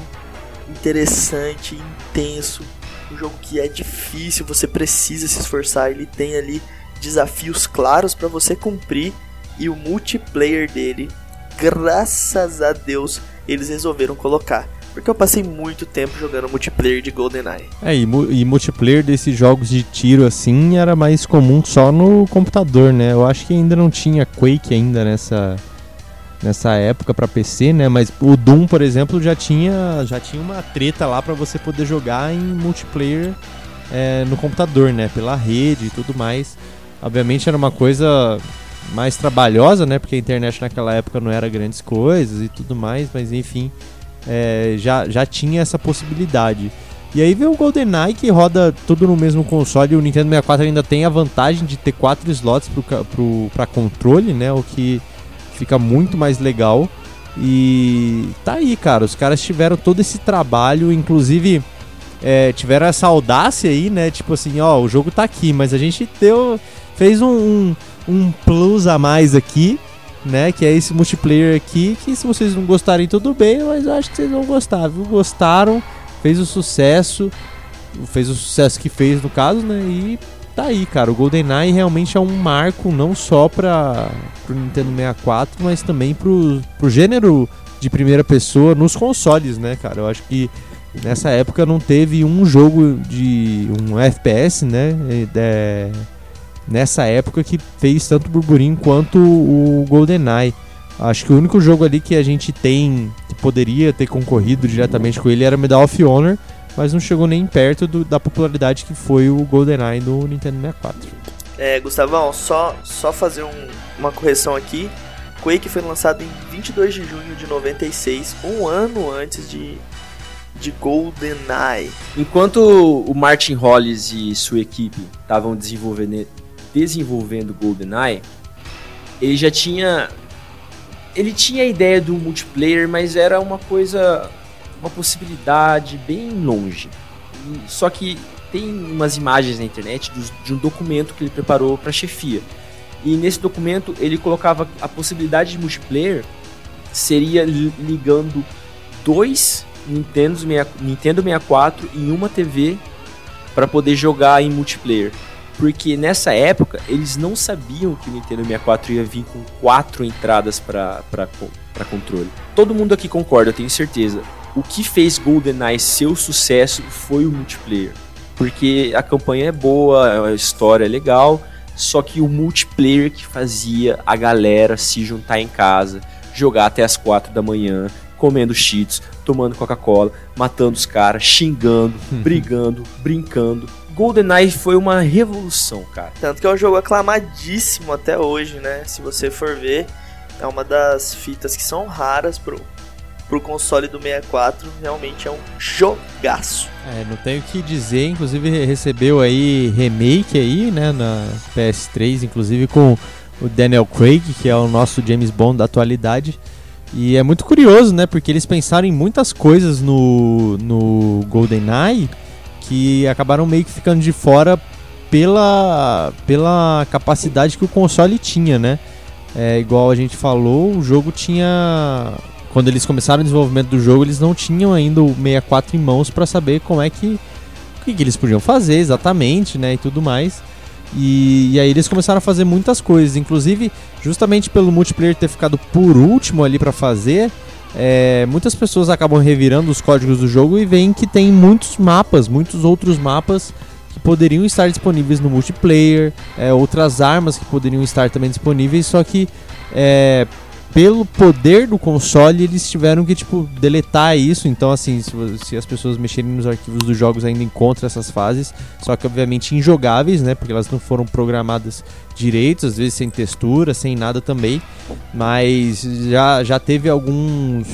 interessante, intenso. Um jogo que é difícil, você precisa se esforçar. Ele tem ali desafios claros para você cumprir e o multiplayer dele, graças a Deus, eles resolveram colocar. Porque eu passei muito tempo jogando multiplayer de GoldenEye. É, e, e, multiplayer desses jogos de tiro assim era mais comum só no computador, né? Eu acho que ainda não tinha Quake ainda nessa nessa época para PC, né? Mas o Doom, por exemplo, já tinha já tinha uma treta lá para você poder jogar em multiplayer é, no computador, né? Pela rede e tudo mais. Obviamente era uma coisa mais trabalhosa, né? Porque a internet naquela época não era grandes coisas e tudo mais, mas enfim é, já, já tinha essa possibilidade. E aí vem o GoldenEye que roda tudo no mesmo console. O Nintendo 64 ainda tem a vantagem de ter quatro slots para controle, né? O que fica muito mais legal. E tá aí, cara. Os caras tiveram todo esse trabalho, inclusive é, tiveram essa audácia aí, né? Tipo assim, ó, o jogo tá aqui, mas a gente deu, fez um, um, um plus a mais aqui né? Que é esse multiplayer aqui, que se vocês não gostarem, tudo bem, mas eu acho que vocês vão gostar, viu? Gostaram, fez o sucesso, fez o sucesso que fez no caso, né? E tá aí, cara. O GoldenEye realmente é um marco não só para o Nintendo 64, mas também pro, pro gênero de primeira pessoa nos consoles, né, cara? Eu acho que nessa época não teve um jogo de um FPS, né? É, nessa época que fez tanto burburinho quanto o GoldenEye. Acho que o único jogo ali que a gente tem que poderia ter concorrido diretamente com ele era Medal of Honor, mas não chegou nem perto do, da popularidade que foi o GoldenEye no Nintendo 64. É, Gustavão, só, só fazer um, uma correção aqui. Quake foi lançado em 22 de junho de 96, um ano antes de, de GoldenEye. Enquanto o Martin Hollis e sua equipe estavam desenvolvendo, desenvolvendo GoldenEye, ele já tinha ele tinha a ideia do multiplayer, mas era uma coisa, uma possibilidade bem longe. Só que tem umas imagens na internet de um documento que ele preparou para a chefia. E nesse documento ele colocava a possibilidade de multiplayer seria ligando dois Nintendo 64 em uma TV para poder jogar em multiplayer. Porque nessa época eles não sabiam que o Nintendo 64 ia vir com quatro entradas para controle. Todo mundo aqui concorda, eu tenho certeza. O que fez GoldenEye seu sucesso foi o multiplayer. Porque a campanha é boa, a história é legal, só que o multiplayer que fazia a galera se juntar em casa, jogar até as quatro da manhã, comendo cheats, tomando Coca-Cola, matando os caras, xingando, brigando, brincando. GoldenEye foi uma revolução, cara. Tanto que é um jogo aclamadíssimo até hoje, né? Se você for ver, é uma das fitas que são raras pro, pro console do 64, realmente é um jogaço. É, não tenho o que dizer, inclusive recebeu aí remake aí, né, na PS3, inclusive com o Daniel Craig, que é o nosso James Bond da atualidade. E é muito curioso, né, porque eles pensaram em muitas coisas no, no GoldenEye que acabaram meio que ficando de fora pela, pela capacidade que o console tinha, né? É, igual a gente falou, o jogo tinha quando eles começaram o desenvolvimento do jogo, eles não tinham ainda o 64 em mãos para saber como é que o que, que, eles podiam fazer exatamente, né, e tudo mais. E, e, aí eles começaram a fazer muitas coisas, inclusive justamente pelo multiplayer ter ficado por último ali para fazer, é, muitas pessoas acabam revirando os códigos do jogo e veem que tem muitos mapas, muitos outros mapas que poderiam estar disponíveis no multiplayer, é, outras armas que poderiam estar também disponíveis, só que é, pelo poder do console, eles tiveram que, tipo, deletar isso. Então, assim, se, se, as pessoas mexerem nos arquivos dos jogos, ainda encontram essas fases. Só que, obviamente, injogáveis, né? Porque elas não foram programadas direito, às vezes sem textura, sem nada também. Mas já, já teve alguns,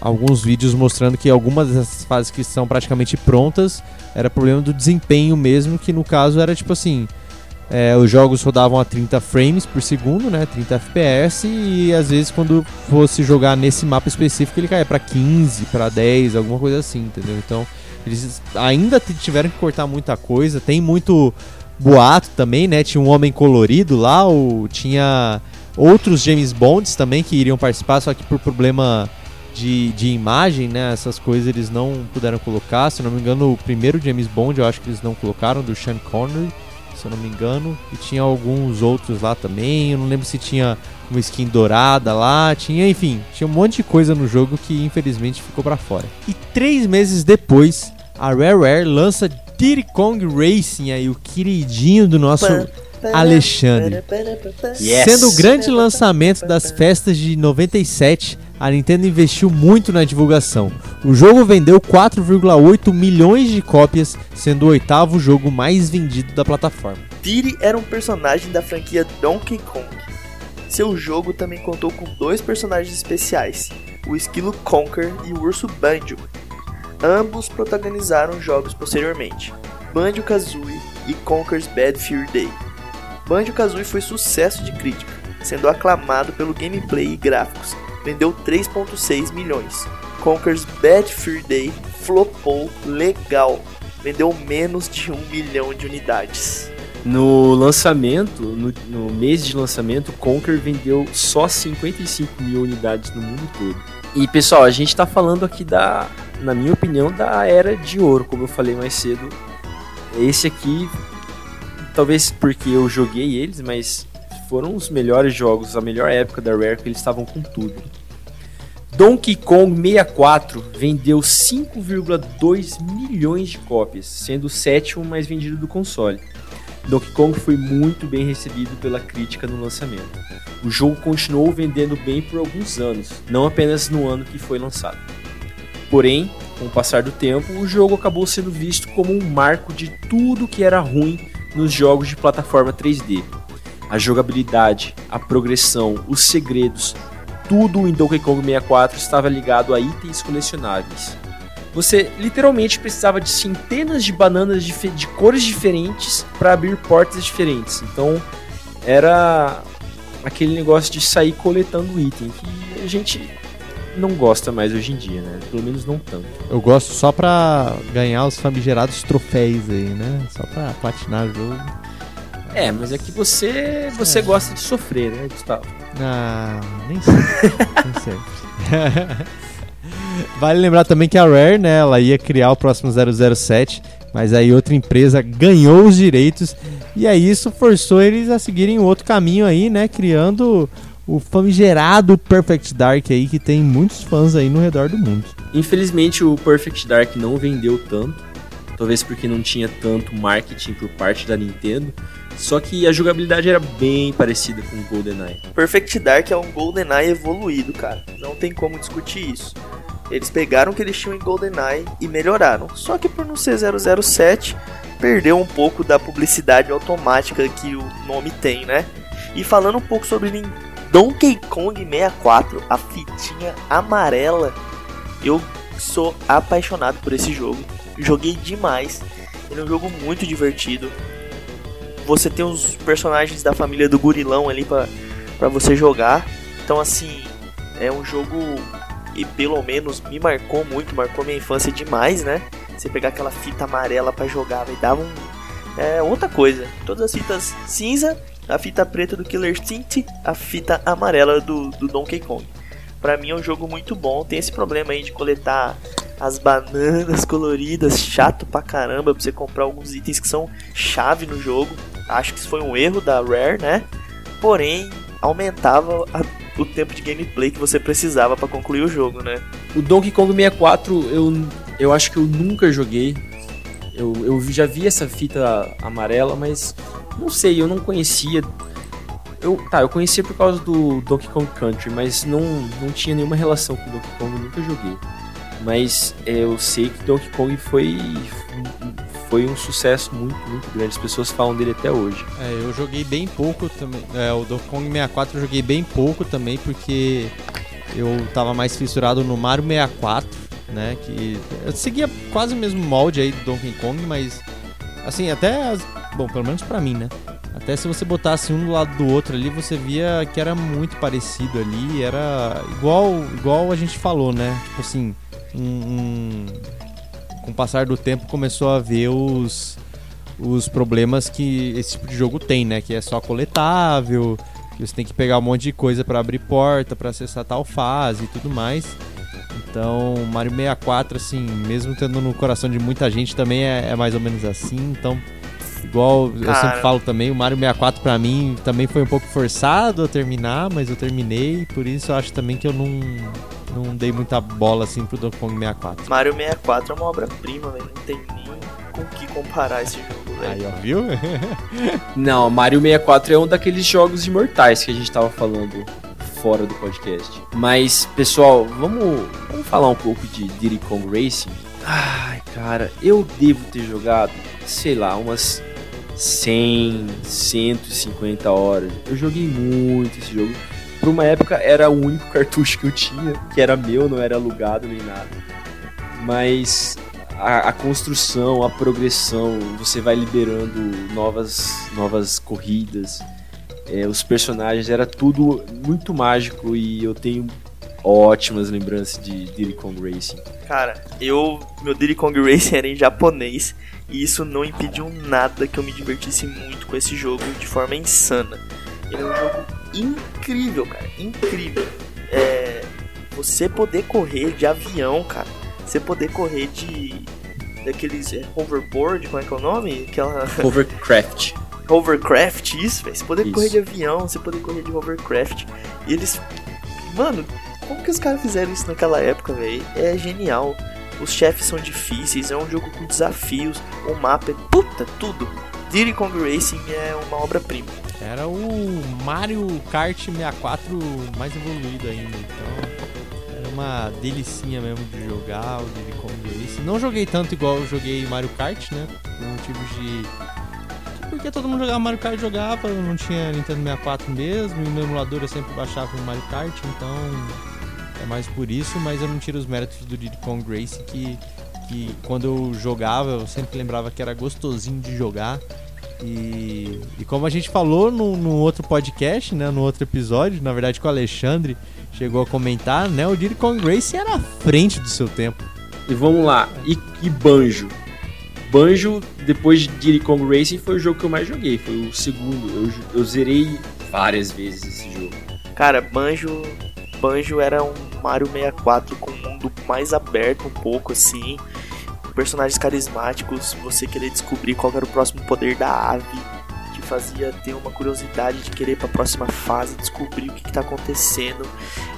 alguns vídeos mostrando que algumas dessas fases que são praticamente prontas era problema do desempenho mesmo, que no caso era, tipo assim é, os jogos rodavam a 30 frames por segundo, né, 30 FPS, e às vezes quando fosse jogar nesse mapa específico ele caía para 15, para 10, alguma coisa assim, entendeu? Então eles ainda tiveram que cortar muita coisa, tem muito boato também, né? Tinha um homem colorido lá, ou tinha outros James Bonds também que iriam participar, só que por problema de, de imagem, né? Essas coisas eles não puderam colocar. Se não me engano, o primeiro James Bond eu acho que eles não colocaram, do Sean Connery se eu não me engano. E tinha alguns outros lá também. Eu não lembro se tinha uma skin dourada lá. Tinha, enfim, tinha um monte de coisa no jogo que infelizmente ficou para fora. E três meses depois, a Rareware lança Diddy Kong Racing, aí o queridinho do nosso Alexandre. Yes. Sendo o grande lançamento das festas de 97, a Nintendo investiu muito na divulgação. O jogo vendeu 4,8 milhões de cópias, sendo o oitavo jogo mais vendido da plataforma. Diddy era um personagem da franquia Donkey Kong. Seu jogo também contou com dois personagens especiais, o esquilo Conker e o urso Banjo. Ambos protagonizaram jogos posteriormente, Banjo-Kazooie e Conker's Bad Fur Day. Banjo-Kazooie foi sucesso de crítica, sendo aclamado pelo gameplay e gráficos, vendeu 3.6 milhões. Conker's Bad Fur Day flopou legal, vendeu menos de 1 milhão de unidades. No lançamento, no, no, mês de lançamento, Conker vendeu só 55 mil unidades no mundo todo. E pessoal, a gente está falando aqui da, na minha opinião, da era de ouro, como eu falei mais cedo. Esse aqui, talvez porque eu joguei eles, mas foram os melhores jogos, a melhor época da Rare, que eles estavam com tudo. Donkey Kong 64 vendeu 5,2 milhões de cópias, sendo o sétimo mais vendido do console. Donkey Kong foi muito bem recebido pela crítica no lançamento. O jogo continuou vendendo bem por alguns anos, não apenas no ano que foi lançado. Porém, com o passar do tempo, o jogo acabou sendo visto como um marco de tudo que era ruim nos jogos de plataforma 3D. a jogabilidade, a progressão, os segredos, tudo em Donkey Kong 64 estava ligado a itens colecionáveis. Você literalmente precisava de centenas de bananas de, de cores diferentes para abrir portas diferentes. Então era aquele negócio de sair coletando item que a gente não gosta mais hoje em dia, né? Pelo menos não tanto. Eu gosto só pra ganhar os famigerados troféus aí, né? Só pra platinar o jogo. É, mas é que você você é. gosta de sofrer, né, Gustavo? Não, nem sempre. nem sempre. vale lembrar também que a Rare, né, ela ia criar o próximo 007, mas aí outra empresa ganhou os direitos e aí isso forçou eles a seguirem outro caminho aí, né, criando o famigerado Perfect Dark aí que tem muitos fãs aí no redor do mundo. Infelizmente o Perfect Dark não vendeu tanto, talvez porque não tinha tanto marketing por parte da Nintendo. Só que a jogabilidade era bem parecida com o GoldenEye. Perfect Dark é um GoldenEye evoluído, cara. Não tem como discutir isso. Eles pegaram o que eles tinham em GoldenEye e melhoraram. Só que por não ser 007, perdeu um pouco da publicidade automática que o nome tem, né? E falando um pouco sobre Donkey Kong 64, a fitinha amarela. Eu sou apaixonado por esse jogo. Joguei demais. Ele é um jogo muito divertido. Você tem os personagens da família do Gurilão ali para você jogar. Então assim, é um jogo e pelo menos me marcou muito, marcou minha infância demais, né? Você pegar aquela fita amarela para jogar, e dava um é outra coisa. Todas as fitas cinza a fita preta do Killer Instinct, a fita amarela do, do Donkey Kong. Pra mim é um jogo muito bom, tem esse problema aí de coletar as bananas coloridas, chato pra caramba, pra você comprar alguns itens que são chave no jogo. Acho que isso foi um erro da Rare, né? Porém, aumentava a, o tempo de gameplay que você precisava para concluir o jogo, né? O Donkey Kong 64 eu, eu acho que eu nunca joguei. Eu, eu já vi essa fita amarela, mas não sei, eu não conhecia. Eu, tá, eu conhecia por causa do Donkey Kong Country, mas não, não tinha nenhuma relação com Donkey Kong, nunca joguei. Mas é, eu sei que Donkey Kong foi, foi um sucesso muito, muito grande. As pessoas falam dele até hoje. É, eu joguei bem pouco também. É, o Donkey Kong 64 eu joguei bem pouco também, porque eu tava mais fissurado no Mario 64, né? Que eu seguia quase o mesmo molde aí do Donkey Kong, mas assim, até as, Bom, pelo menos para mim, né? Até se você botasse um do lado do outro ali, você via que era muito parecido ali, era igual, igual a gente falou, né? Tipo assim, um, um... com o passar do tempo começou a ver os, os problemas que esse tipo de jogo tem, né? Que é só coletável, que você tem que pegar um monte de coisa para abrir porta, para acessar tal fase e tudo mais. Então, Mario 64, assim, mesmo tendo no coração de muita gente, também é, é mais ou menos assim. Então, Igual Cara. eu sempre falo também, o Mario 64 pra mim também foi um pouco forçado a terminar, mas eu terminei, por isso eu acho também que eu não, não dei muita bola assim pro Donkey Kong 64. Mario 64 é uma obra-prima, velho, não tem nem com o que comparar esse jogo, velho. Aí, ó, viu? não, Mario 64 é um daqueles jogos imortais que a gente tava falando fora do podcast. Mas, pessoal, vamos, vamos falar um pouco de Diddy Kong Racing? Ai, cara, eu devo ter jogado, sei lá, umas 100, 150 horas. Eu joguei muito esse jogo. Por uma época era o único cartucho que eu tinha, que era meu, não era alugado nem nada. Mas a, a construção, a progressão, você vai liberando novas, novas corridas. É, os personagens, era tudo muito mágico e eu tenho ótimas lembranças de Diddy Kong Racing. Cara, eu meu Diddy Kong Racing era em japonês e isso não impediu nada que eu me divertisse muito com esse jogo de forma insana. Ele é um jogo incrível, cara, incrível. É, você poder correr de avião, cara, você poder correr de daqueles é, hoverboard, como é que é o nome? Aquela hovercraft. Hovercraft, isso, velho. Você poder isso. correr de avião, você poder correr de hovercraft. E eles, mano, como que os caras fizeram isso naquela época, velho? É genial. Os chefes são difíceis, é um jogo com desafios, o mapa é puta, tudo. Diddy Kong Racing é uma obra-prima. Era o Mario Kart 64 mais evoluído ainda, então era uma delicinha mesmo de jogar o Diddy Kong Racing. Não joguei tanto igual eu joguei Mario Kart, né? Por motivos de Porque todo mundo jogava Mario Kart, jogava, não tinha Nintendo 64 mesmo, e no emulador eu sempre baixava o Mario Kart, então é mais por isso, mas eu não tiro os méritos do Diddy Kong Race, que, que quando eu jogava eu sempre lembrava que era gostosinho de jogar. E, e como a gente falou no, no outro podcast, né, no outro episódio, na verdade com o Alexandre chegou a comentar, né, o Diddy Kong Race era à frente do seu tempo. E vamos lá, e, e Banjo? Banjo, depois de Diddy Kong Racing, foi o jogo que eu mais joguei. Foi o segundo. Eu, eu zerei várias vezes esse jogo. Cara, Banjo. Banjo era um Mario 64 com um mundo mais aberto, um pouco assim. Personagens carismáticos, você querer descobrir qual era o próximo poder da ave, te fazia ter uma curiosidade de querer ir pra próxima fase, descobrir o que, está acontecendo,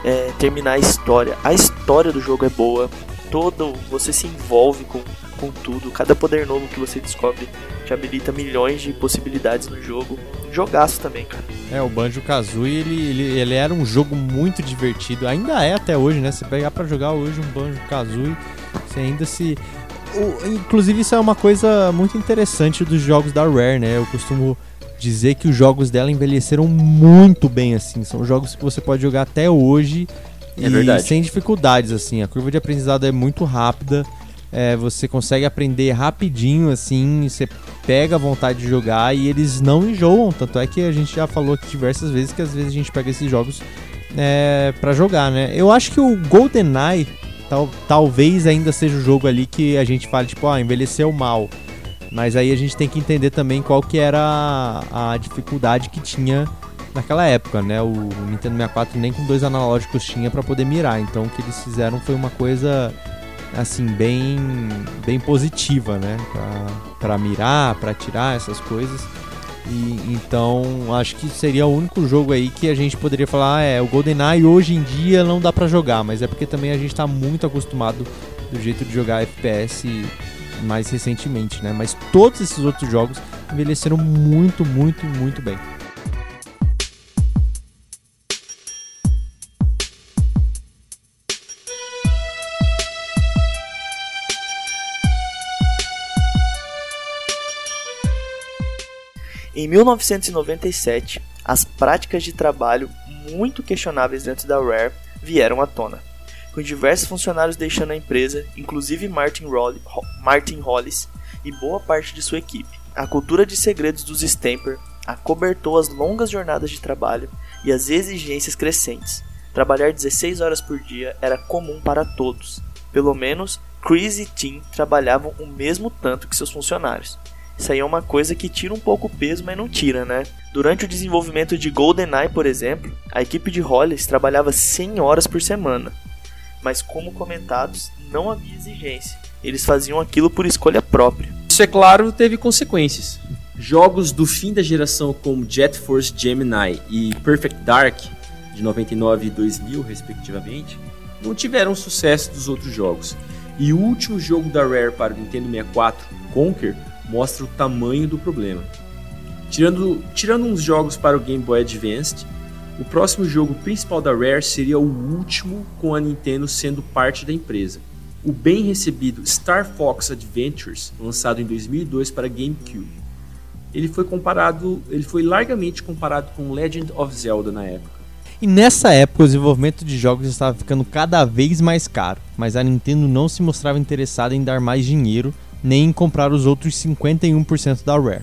é, terminar a história. A história do jogo é boa, todo você se envolve com com tudo. Cada poder novo que você descobre te habilita milhões de possibilidades no jogo. Jogaço também, cara. É, o Banjo Kazooie ele, ele, ele era um jogo muito divertido. Ainda é até hoje, né? Você pegar para jogar hoje um Banjo Kazooie, você ainda se. O, inclusive, isso é uma coisa muito interessante dos jogos da Rare, né? Eu costumo dizer que os jogos dela envelheceram muito bem, assim. São jogos que você pode jogar até hoje é e verdade. sem dificuldades, assim. A curva de aprendizado é muito rápida é, você consegue aprender rapidinho, assim, você pega a vontade de jogar e eles não enjoam. Tanto é que a gente já falou diversas vezes que às vezes a gente pega esses jogos é, para jogar, né? Eu acho que o GoldenEye tal, talvez ainda seja o jogo ali que a gente fala, tipo, ah, envelheceu mal. Mas aí a gente tem que entender também qual que era a, a dificuldade que tinha naquela época, né? O Nintendo 64 nem com dois analógicos tinha para poder mirar. Então o que eles fizeram foi uma coisa assim bem bem positiva, né, para mirar, para tirar essas coisas. E, então, acho que seria o único jogo aí que a gente poderia falar, ah, é, o GoldenEye hoje em dia não dá para jogar, mas é porque também a gente está muito acostumado do jeito de jogar FPS mais recentemente, né? Mas todos esses outros jogos envelheceram muito, muito, muito bem. Em 1997, as práticas de trabalho muito questionáveis dentro da Rare vieram à tona, com diversos funcionários deixando a empresa, inclusive Martin, Roll Martin Hollis e boa parte de sua equipe. A cultura de segredos dos Stamper acobertou as longas jornadas de trabalho e as exigências crescentes. Trabalhar 16 horas por dia era comum para todos. Pelo menos, Chris e Tim trabalhavam o mesmo tanto que seus funcionários. Isso aí é uma coisa que tira um pouco o peso, mas não tira, né? Durante o desenvolvimento de GoldenEye, por exemplo, a equipe de Hollis trabalhava 100 horas por semana. Mas como comentados, não havia exigência. Eles faziam aquilo por escolha própria. Isso é claro, teve consequências. Jogos do fim da geração como Jet Force Gemini e Perfect Dark, de 99 e 2000 respectivamente, não tiveram o sucesso dos outros jogos. E o último jogo da Rare para o Nintendo 64, Conquer, mostra o tamanho do problema. Tirando, tirando uns jogos para o Game Boy Advance, o próximo jogo principal da Rare seria o último com a Nintendo sendo parte da empresa. O bem recebido Star Fox Adventures, lançado em 2002 para GameCube. Ele foi comparado, ele foi largamente comparado com Legend of Zelda na época. E nessa época o desenvolvimento de jogos estava ficando cada vez mais caro, mas a Nintendo não se mostrava interessada em dar mais dinheiro nem em comprar os outros 51% da Rare.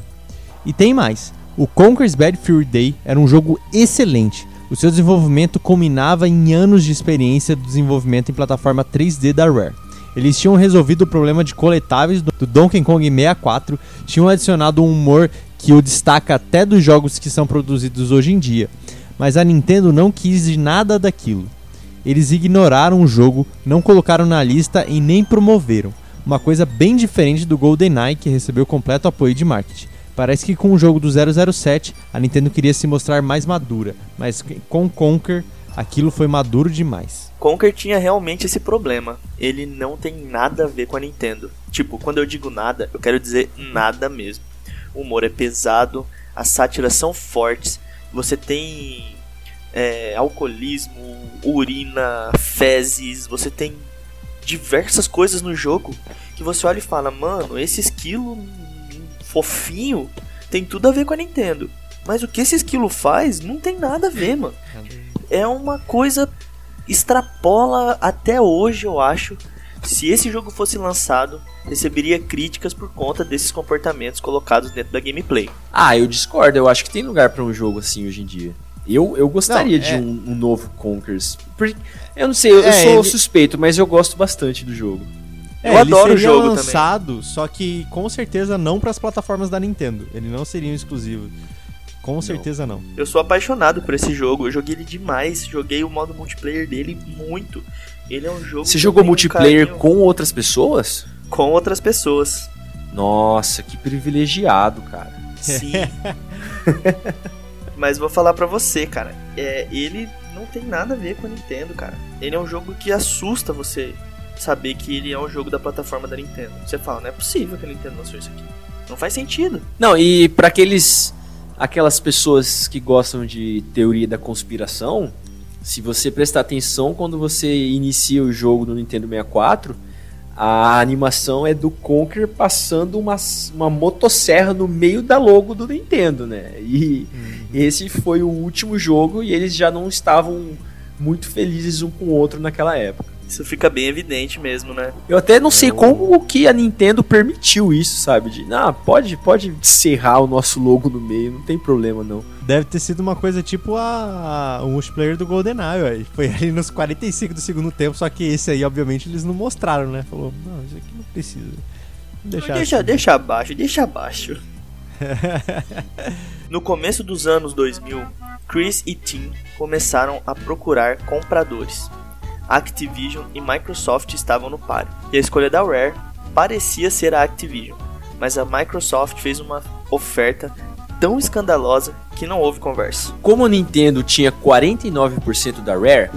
E tem mais: o Conker's Bad Fury Day era um jogo excelente. O seu desenvolvimento culminava em anos de experiência do desenvolvimento em plataforma 3D da Rare. Eles tinham resolvido o problema de coletáveis do Donkey Kong 64, tinham adicionado um humor que o destaca até dos jogos que são produzidos hoje em dia. Mas a Nintendo não quis nada daquilo. Eles ignoraram o jogo, não colocaram na lista e nem promoveram uma coisa bem diferente do GoldenEye, que recebeu completo apoio de marketing. Parece que com o jogo do 007, a Nintendo queria se mostrar mais madura, mas com Conker, aquilo foi maduro demais. Conker tinha realmente esse problema. Ele não tem nada a ver com a Nintendo. Tipo, quando eu digo nada, eu quero dizer nada mesmo. O humor é pesado, as sátiras são fortes, você tem é, alcoolismo, urina, fezes, você tem diversas coisas no jogo que você olha e fala, mano, esse esquilo fofinho tem tudo a ver com a Nintendo. Mas o que esse esquilo faz não tem nada a ver, mano. É uma coisa extrapola até hoje, eu acho. Se esse jogo fosse lançado, receberia críticas por conta desses comportamentos colocados dentro da gameplay. Ah, eu discordo. Eu acho que tem lugar para um jogo assim hoje em dia. Eu, eu gostaria Não, de é- um, um novo Conkers. Porque, eu não sei, eu, eu É, sou ele- suspeito, mas eu gosto bastante do jogo. Eu É, ele adoro o jogo também. lançado, só que com certeza não para as plataformas da Nintendo. Ele não seria um exclusivo. Com certeza não. Eu sou apaixonado por esse jogo, eu joguei ele demais, joguei o modo multiplayer dele muito. Ele é um jogo. Você que jogou eu um multiplayer carinho com outras pessoas? com outras pessoas. Nossa, que privilegiado, cara. Sim. Mas vou falar pra você, cara. É, ele não tem nada a ver com a Nintendo, cara. Ele é um jogo que assusta você saber que ele é um jogo da plataforma da Nintendo. Você fala, não é possível que a Nintendo lançou isso aqui. Não faz sentido. Não, e pra aqueles aquelas pessoas que gostam de teoria da conspiração, se você prestar atenção quando você inicia o jogo no Nintendo 64, a animação é do Conker passando uma, uma motosserra no meio da logo do Nintendo, né? E esse foi o último jogo e eles já não estavam muito felizes um com o outro naquela época. Isso fica bem evidente mesmo, né? Eu até não sei como que a Nintendo permitiu isso, sabe? De, ah, pode, pode serrar o nosso logo no meio, não tem problema não. Deve ter sido uma coisa tipo a, a- o multiplayer do GoldenEye, ué. Foi ali nos 45 do segundo tempo, só que esse aí, obviamente, eles não mostraram, né? Falou, não, isso aqui não precisa. Deixar deixa, assim. deixa abaixo, deixa abaixo. no começo dos anos 2000, Chris e Tim começaram a procurar compradores. Activision e Microsoft estavam no páreo, e a escolha da Rare parecia ser a Activision, mas a Microsoft fez uma oferta tão escandalosa que não houve conversa. Como a Nintendo tinha 49% da Rare,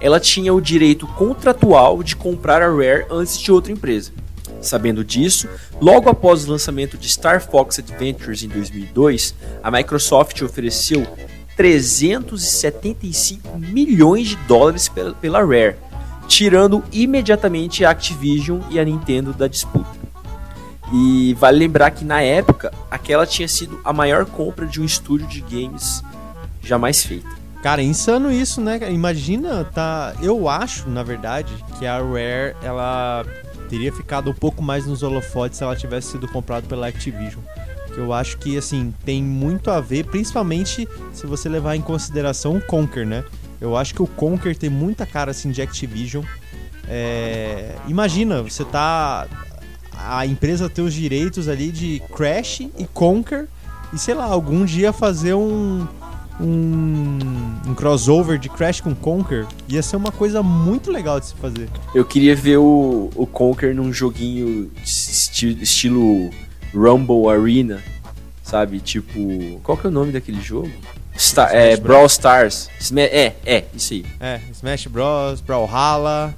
ela tinha o direito contratual de comprar a Rare antes de outra empresa. Sabendo disso, logo após o lançamento de Star Fox Adventures em 2002, a Microsoft ofereceu 375 milhões de dólares pela, Rare, tirando imediatamente a Activision e a Nintendo da disputa. E vale lembrar que na época, aquela tinha sido a maior compra de um estúdio de games jamais feita. Cara, é insano isso, né? Imagina, tá. Eu acho, na verdade, que a Rare ela teria ficado um pouco mais nos holofotes se ela tivesse sido comprada pela Activision. Que eu acho que, assim, tem muito a ver, principalmente se você levar em consideração o Conker, né? Eu acho que o Conker tem muita cara, assim, de Activision. É, Imagina, você tá. A empresa ter os direitos ali de Crash e Conker. E sei lá, algum dia fazer um, um, um crossover de Crash com Conker ia ser uma coisa muito legal de se fazer. Eu queria ver o, o Conker num joguinho esti- estilo Rumble Arena, sabe? Tipo, qual que é o nome daquele jogo? Star, é, Brawl Stars. Sma- É, é, isso aí. É, Smash Bros, Brawlhalla.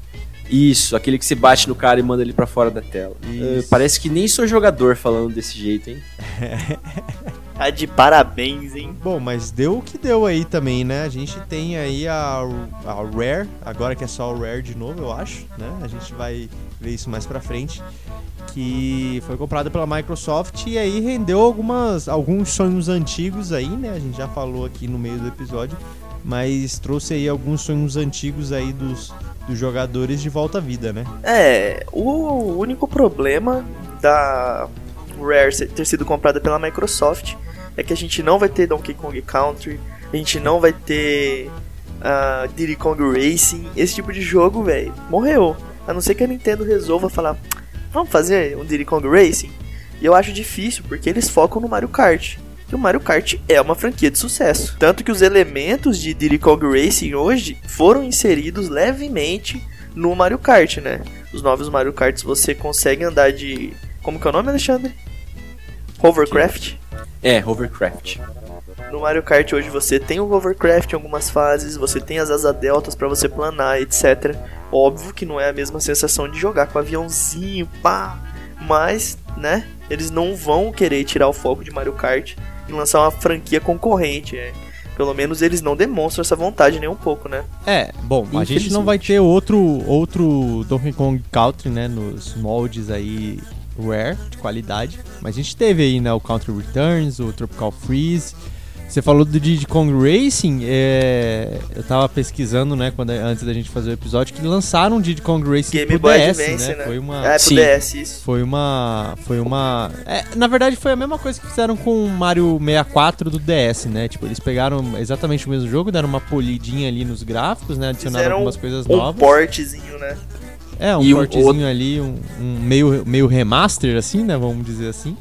Isso, aquele que você bate no cara e manda ele pra fora da tela. Eh, parece que nem sou jogador falando desse jeito, hein? Tá de parabéns, hein? Bom, mas deu o que deu aí também, né? A gente tem aí a, a Rare, agora que é só o Rare de novo, eu acho, né? A gente vai isso mais pra frente. Que foi comprada pela Microsoft e aí rendeu algumas, alguns sonhos antigos aí, né? A gente já falou aqui no meio do episódio, mas trouxe aí alguns sonhos antigos aí dos, dos jogadores de volta à vida, né? É, o único problema da Rare ter sido comprada pela Microsoft é que a gente não vai ter Donkey Kong Country, a gente não vai ter ah, Diddy Kong Racing, esse tipo de jogo, velho, morreu. A não ser que a Nintendo resolva falar, vamos fazer um Diddy Kong Racing? E eu acho difícil, porque eles focam no Mario Kart. E o Mario Kart é uma franquia de sucesso. Tanto que os elementos de Diddy Kong Racing hoje foram inseridos levemente no Mario Kart, né? Os novos Mario Karts você consegue andar de. Como que é o nome, Alexandre? Hovercraft. É, Hovercraft. No Mario Kart hoje você tem o hovercraft em algumas fases, você tem as asas deltas pra você planar, etc. Óbvio que não é a mesma sensação de jogar com aviãozinho, pá. Mas, né, eles não vão querer tirar o foco de Mario Kart e lançar uma franquia concorrente. é. Pelo menos eles não demonstram essa vontade nem um pouco, né? É, bom, a gente não vai ter outro, outro Donkey Kong Country, né, nos moldes aí Rare, de qualidade. Mas a gente teve aí, né, o Counter Returns, o Tropical Freeze. Você falou do Diddy Kong Racing, é... eu tava pesquisando, né, quando, antes da gente fazer o episódio, que lançaram o Diddy Kong Racing Game pro Boy DS, Advance, né? né? Foi uma... É, pro Sim. DS, isso. Foi uma. Foi uma. é, na verdade, foi a mesma coisa que fizeram com o Mario 64 do DS, né? Tipo, eles pegaram exatamente o mesmo jogo, deram uma polidinha ali nos gráficos, né? Adicionaram Fizeram algumas coisas Um novas. portezinho, né? É, um E um portezinho outro- ali, um, um meio, meio remaster, assim, né? Vamos dizer assim.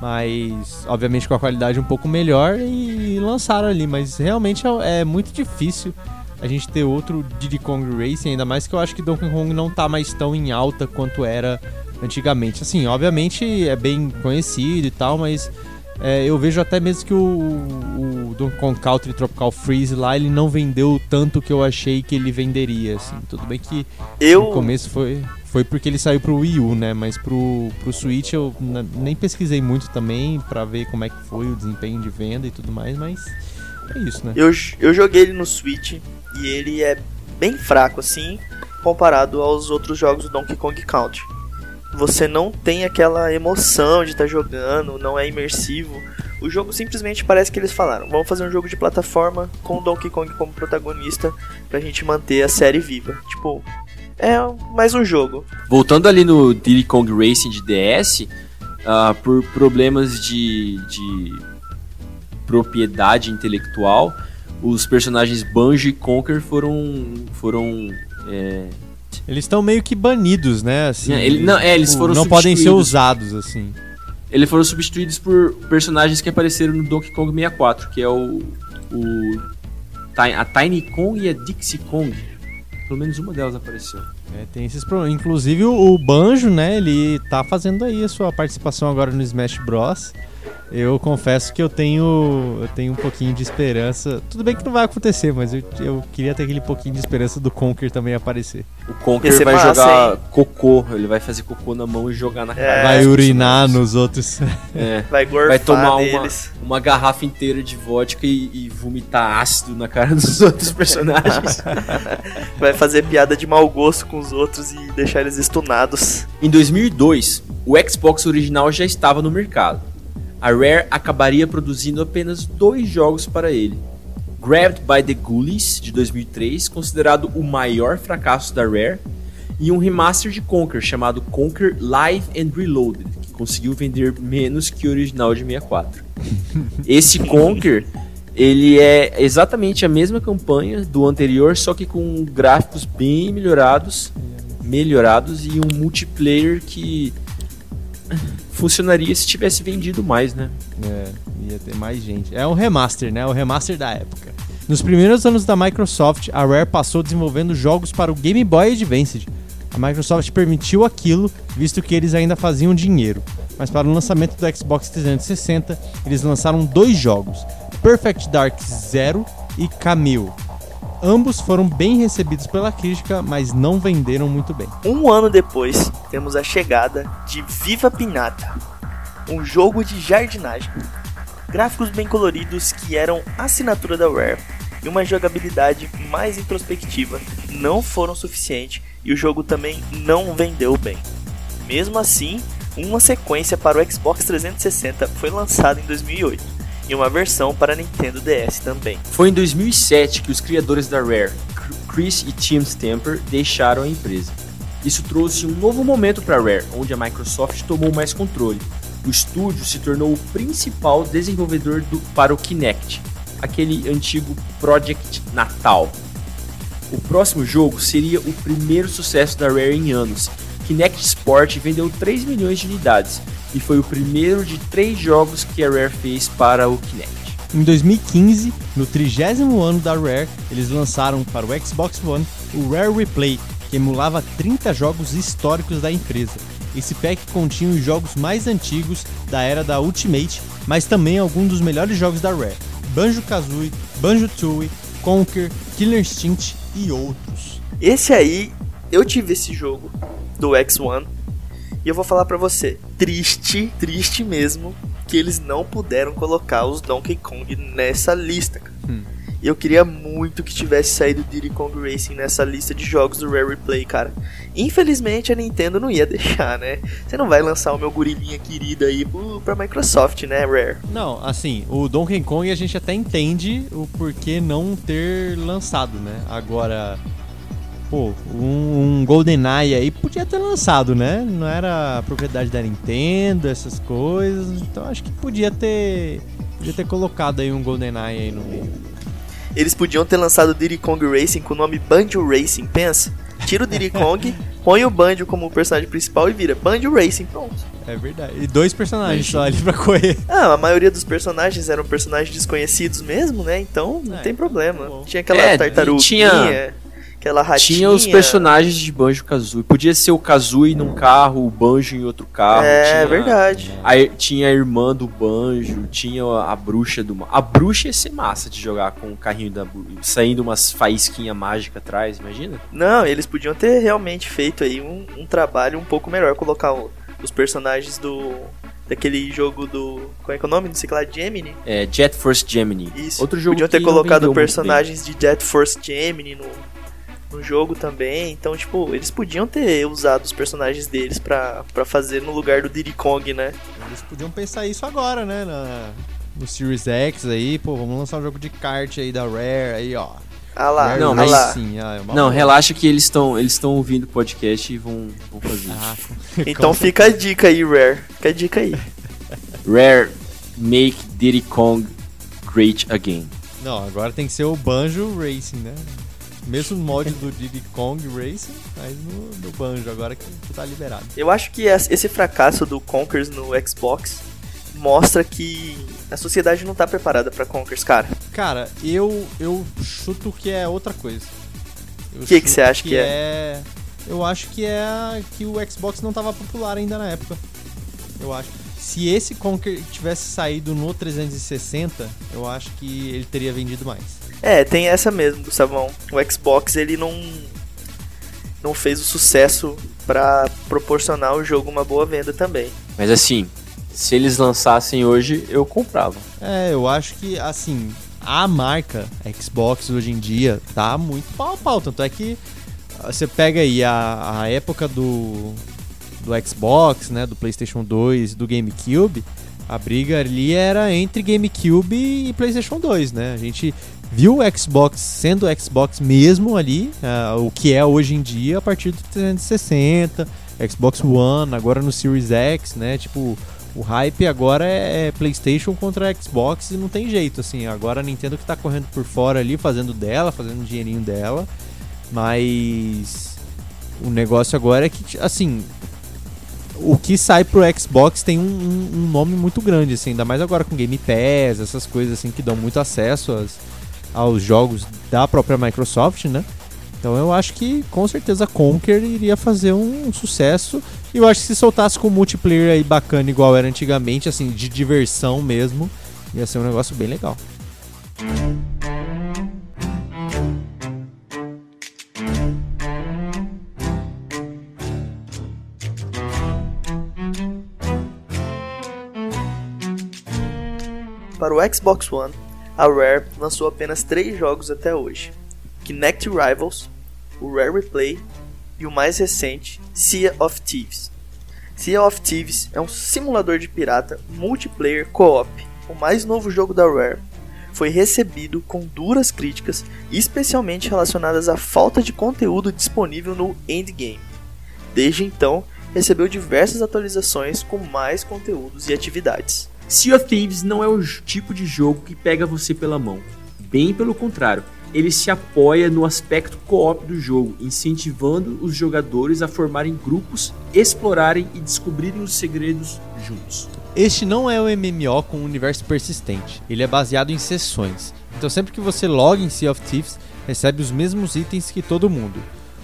Mas, obviamente, com a qualidade um pouco melhor e lançaram ali. Mas realmente é, é muito difícil a gente ter outro Diddy Kong Racing, ainda mais que eu acho que Donkey Kong não tá mais tão em alta quanto era antigamente. Assim, obviamente é bem conhecido e tal, mas é, eu vejo até mesmo que o, o Donkey Kong Country Tropical Freeze lá, ele não vendeu tanto que eu achei que ele venderia, assim. Tudo bem que Eu, no começo foi, foi porque ele saiu pro Wii U, né? Mas pro, pro Switch eu nem pesquisei muito também pra ver como é que foi o desempenho de venda e tudo mais, mas é isso, né? eu, eu joguei ele no Switch e ele é bem fraco, assim, comparado aos outros jogos do Donkey Kong Country. Você não tem aquela emoção de estar jogando, não é imersivo. O jogo simplesmente parece que eles falaram: vamos fazer um jogo de plataforma com o Donkey Kong como protagonista pra gente manter a série viva. Tipo, é mais um jogo. Voltando ali no Diddy Kong Racing de DS, ah, por problemas de, de propriedade intelectual, os personagens Banjo e Conker foram foram é, Eles estão meio que banidos, né? Assim, É, ele- não, é, eles foram não podem ser usados, assim. eles foram substituídos por personagens que apareceram no Donkey Kong 64, que é o, o a Tiny Kong e a Dixie Kong. Pelo menos uma delas apareceu. É, tem esses problemas. Inclusive o Banjo, né? Ele tá fazendo aí a sua participação agora no Smash Bros. Eu confesso que eu tenho, eu tenho um pouquinho de esperança. Tudo bem que não vai acontecer, mas eu, eu queria ter aquele pouquinho de esperança do Conker também aparecer. O Conker vai massa, jogar hein? cocô, ele vai fazer cocô na mão e jogar na cara. É, vai urinar nos outros. É. Vai gorfar Vai tomar uma, neles. uma garrafa inteira de vodka e, e vomitar ácido na cara dos outros personagens. Vai fazer piada de mau gosto com os outros e deixar eles estunados. em 2002, o Xbox original já estava no mercado. A Rare acabaria produzindo apenas dois jogos para ele. Grabbed by the Ghoulies, de 2003, considerado o maior fracasso da Rare, e um remaster de Conker, chamado Conker Live and Reloaded, que conseguiu vender menos que o original de 64. Esse Conker, ele é exatamente a mesma campanha do anterior, só que com gráficos bem melhorados, melhorados e um multiplayer que funcionaria se tivesse vendido mais, né? É, ia ter mais gente. É um remaster, né? O remaster da época. Nos primeiros anos da Microsoft, a Rare passou desenvolvendo jogos para o Game Boy Advance. A Microsoft permitiu aquilo, visto que eles ainda faziam dinheiro. Mas para o lançamento do Xbox 360, eles lançaram dois jogos: Perfect Dark Zero e Camille. Ambos foram bem recebidos pela crítica, mas não venderam muito bem. Um ano depois, temos a chegada de Viva Pinata, um jogo de jardinagem. Gráficos bem coloridos que eram assinatura da Rare e uma jogabilidade mais introspectiva não foram suficientes e o jogo também não vendeu bem. Mesmo assim, uma sequência para o Xbox 360 foi lançada em 2008 e uma versão para Nintendo DS também. Foi em 2007 que os criadores da Rare, Chris e Tim Stamper, deixaram a empresa. Isso trouxe um novo momento para a Rare, onde a Microsoft tomou mais controle. O estúdio se tornou o principal desenvolvedor do, para o Kinect, aquele antigo Project Natal. O próximo jogo seria o primeiro sucesso da Rare em anos. Kinect Sport vendeu 3 milhões de unidades e foi o primeiro de três jogos que a Rare fez para o Kinect. Em 2015, no 30 ano da Rare, eles lançaram para o Xbox One o Rare Replay, que emulava 30 jogos históricos da empresa. Esse pack continha os jogos mais antigos da era da Ultimate, mas também alguns dos melhores jogos da Rare: Banjo-Kazooie, Banjo-Tooie, Conker, Killer Instinct e outros. Esse aí, eu tive esse jogo do X1 e eu vou falar pra você, triste, triste mesmo que eles não puderam colocar os Donkey Kong nessa lista. cara. Hum. E eu queria muito que tivesse saído Diddy Kong Racing nessa lista de jogos do Rare Replay, cara. Infelizmente a Nintendo não ia deixar, né? Você não vai lançar o meu gorilinha querido aí pro, pra Microsoft, né, Rare? Não, assim, o Donkey Kong a gente até entende o porquê não ter lançado, né? Agora, pô, um, um GoldenEye aí podia ter lançado, né? Não era propriedade da Nintendo, essas coisas. Então acho que podia ter, podia ter colocado aí um GoldenEye aí no meio. Eles podiam ter lançado Diddy Kong Racing com o nome Banjo Racing, pensa? Tira o Diddy Kong, põe o Banjo como personagem principal e vira Banjo Racing, pronto. É verdade. E dois personagens só ali pra correr. Ah, a maioria dos personagens eram personagens desconhecidos mesmo, né? Então não É, tem tá problema. bom. Tinha aquela É, tartaruguinha, tinha- aquela ratinha. Tinha os personagens de Banjo Kazooie. Podia ser o Kazooie num carro, o Banjo em outro carro. É, tinha, verdade. a- tinha a irmã do Banjo, tinha a, a bruxa do. A bruxa ia ser massa de jogar com o carrinho da saindo umas faísquinhas mágicas atrás, imagina? Não, eles podiam ter realmente feito aí um, um trabalho um pouco melhor, colocar o- os personagens do daquele jogo do qual é que é o nome? Sei lá, Gemini. É, Jet Force Gemini. Isso. Outro jogo podiam ter colocado personagens de Jet Force Gemini no, no jogo também. Então, tipo, eles podiam ter usado os personagens deles pra, pra fazer no lugar do Diddy Kong, né? Eles podiam pensar isso agora, né? na- no Series X aí, pô, vamos lançar um jogo de kart aí da Rare, aí, ó. Ah lá, Rare Não, mas- lá. Sim, ah, é Não, boa. relaxa que eles estão eles estão ouvindo o podcast e vão, vão fazer. Ah, Então fica a dica aí, Rare. Fica a dica aí. Rare make Diddy Kong great again. Não, agora tem que ser o Banjo Racing, né? Mesmo molde do Diddy Kong Racing, mas no, no Banjo, agora que tá liberado. Eu acho que es- esse fracasso do Conkers no Xbox mostra que a sociedade não tá preparada pra Conkers, cara. Cara, eu, eu chuto que é outra coisa. O Que que você acha que é? Eu acho que é que o Xbox não tava popular ainda na época. Eu acho. Se esse Conquer tivesse saído no 360, eu acho que ele teria vendido mais. É, tem essa mesmo, Gustavão. O Xbox ele não não fez o sucesso pra proporcionar ao jogo uma boa venda também. Mas assim, se eles lançassem hoje, eu comprava. É, eu acho que, assim, a marca Xbox hoje em dia tá muito pau a pau. Tanto é que ah, você pega aí a, a época do, do Xbox, né, do PlayStation 2 do GameCube, a briga ali era entre GameCube e PlayStation 2, né? A gente viu o Xbox sendo Xbox mesmo ali, ah, o que é hoje em dia, a partir do 360, Xbox One, agora no Series X, né? Tipo, o hype agora é é PlayStation contra Xbox e não tem jeito, assim. Agora a Nintendo que tá correndo por fora ali, fazendo dela, fazendo o dinheirinho dela. Mas o negócio agora é que, assim, o que sai pro Xbox tem um, um- um nome muito grande, assim, ainda mais agora com Game Pass, essas coisas assim que dão muito acesso às- aos jogos da própria Microsoft, né? Então eu acho que com certeza Conker iria fazer um, sucesso. E eu acho que se soltasse com multiplayer aí bacana, igual era antigamente, assim, de diversão mesmo, ia ser um negócio bem legal. Para o Xbox One, a Rare lançou apenas três jogos até hoje: Kinect Rivals, o Rare Replay e o mais recente, Sea of Thieves. Sea of Thieves é um simulador de pirata multiplayer co-op, o mais novo jogo da Rare. Foi recebido com duras críticas, especialmente relacionadas à falta de conteúdo disponível no endgame. Desde então, recebeu diversas atualizações com mais conteúdos e atividades. Sea of Thieves não é o tipo de jogo que pega você pela mão. Bem pelo contrário, ele se apoia no aspecto co-op do jogo, incentivando os jogadores a formarem grupos, explorarem e descobrirem os segredos juntos. Este não é um MMO com um universo persistente, ele é baseado em sessões. Então sempre que você loga em Sea of Thieves, recebe os mesmos itens que todo mundo.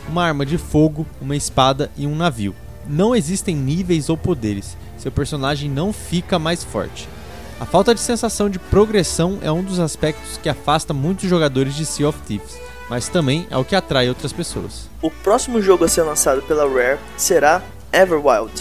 Uma arma de fogo, uma espada e um navio. Não existem níveis ou poderes, seu personagem não fica mais forte. A falta de sensação de progressão é um dos aspectos que afasta muitos jogadores de Sea of Thieves, mas também é o que atrai outras pessoas. O próximo jogo a ser lançado pela Rare será Everwild.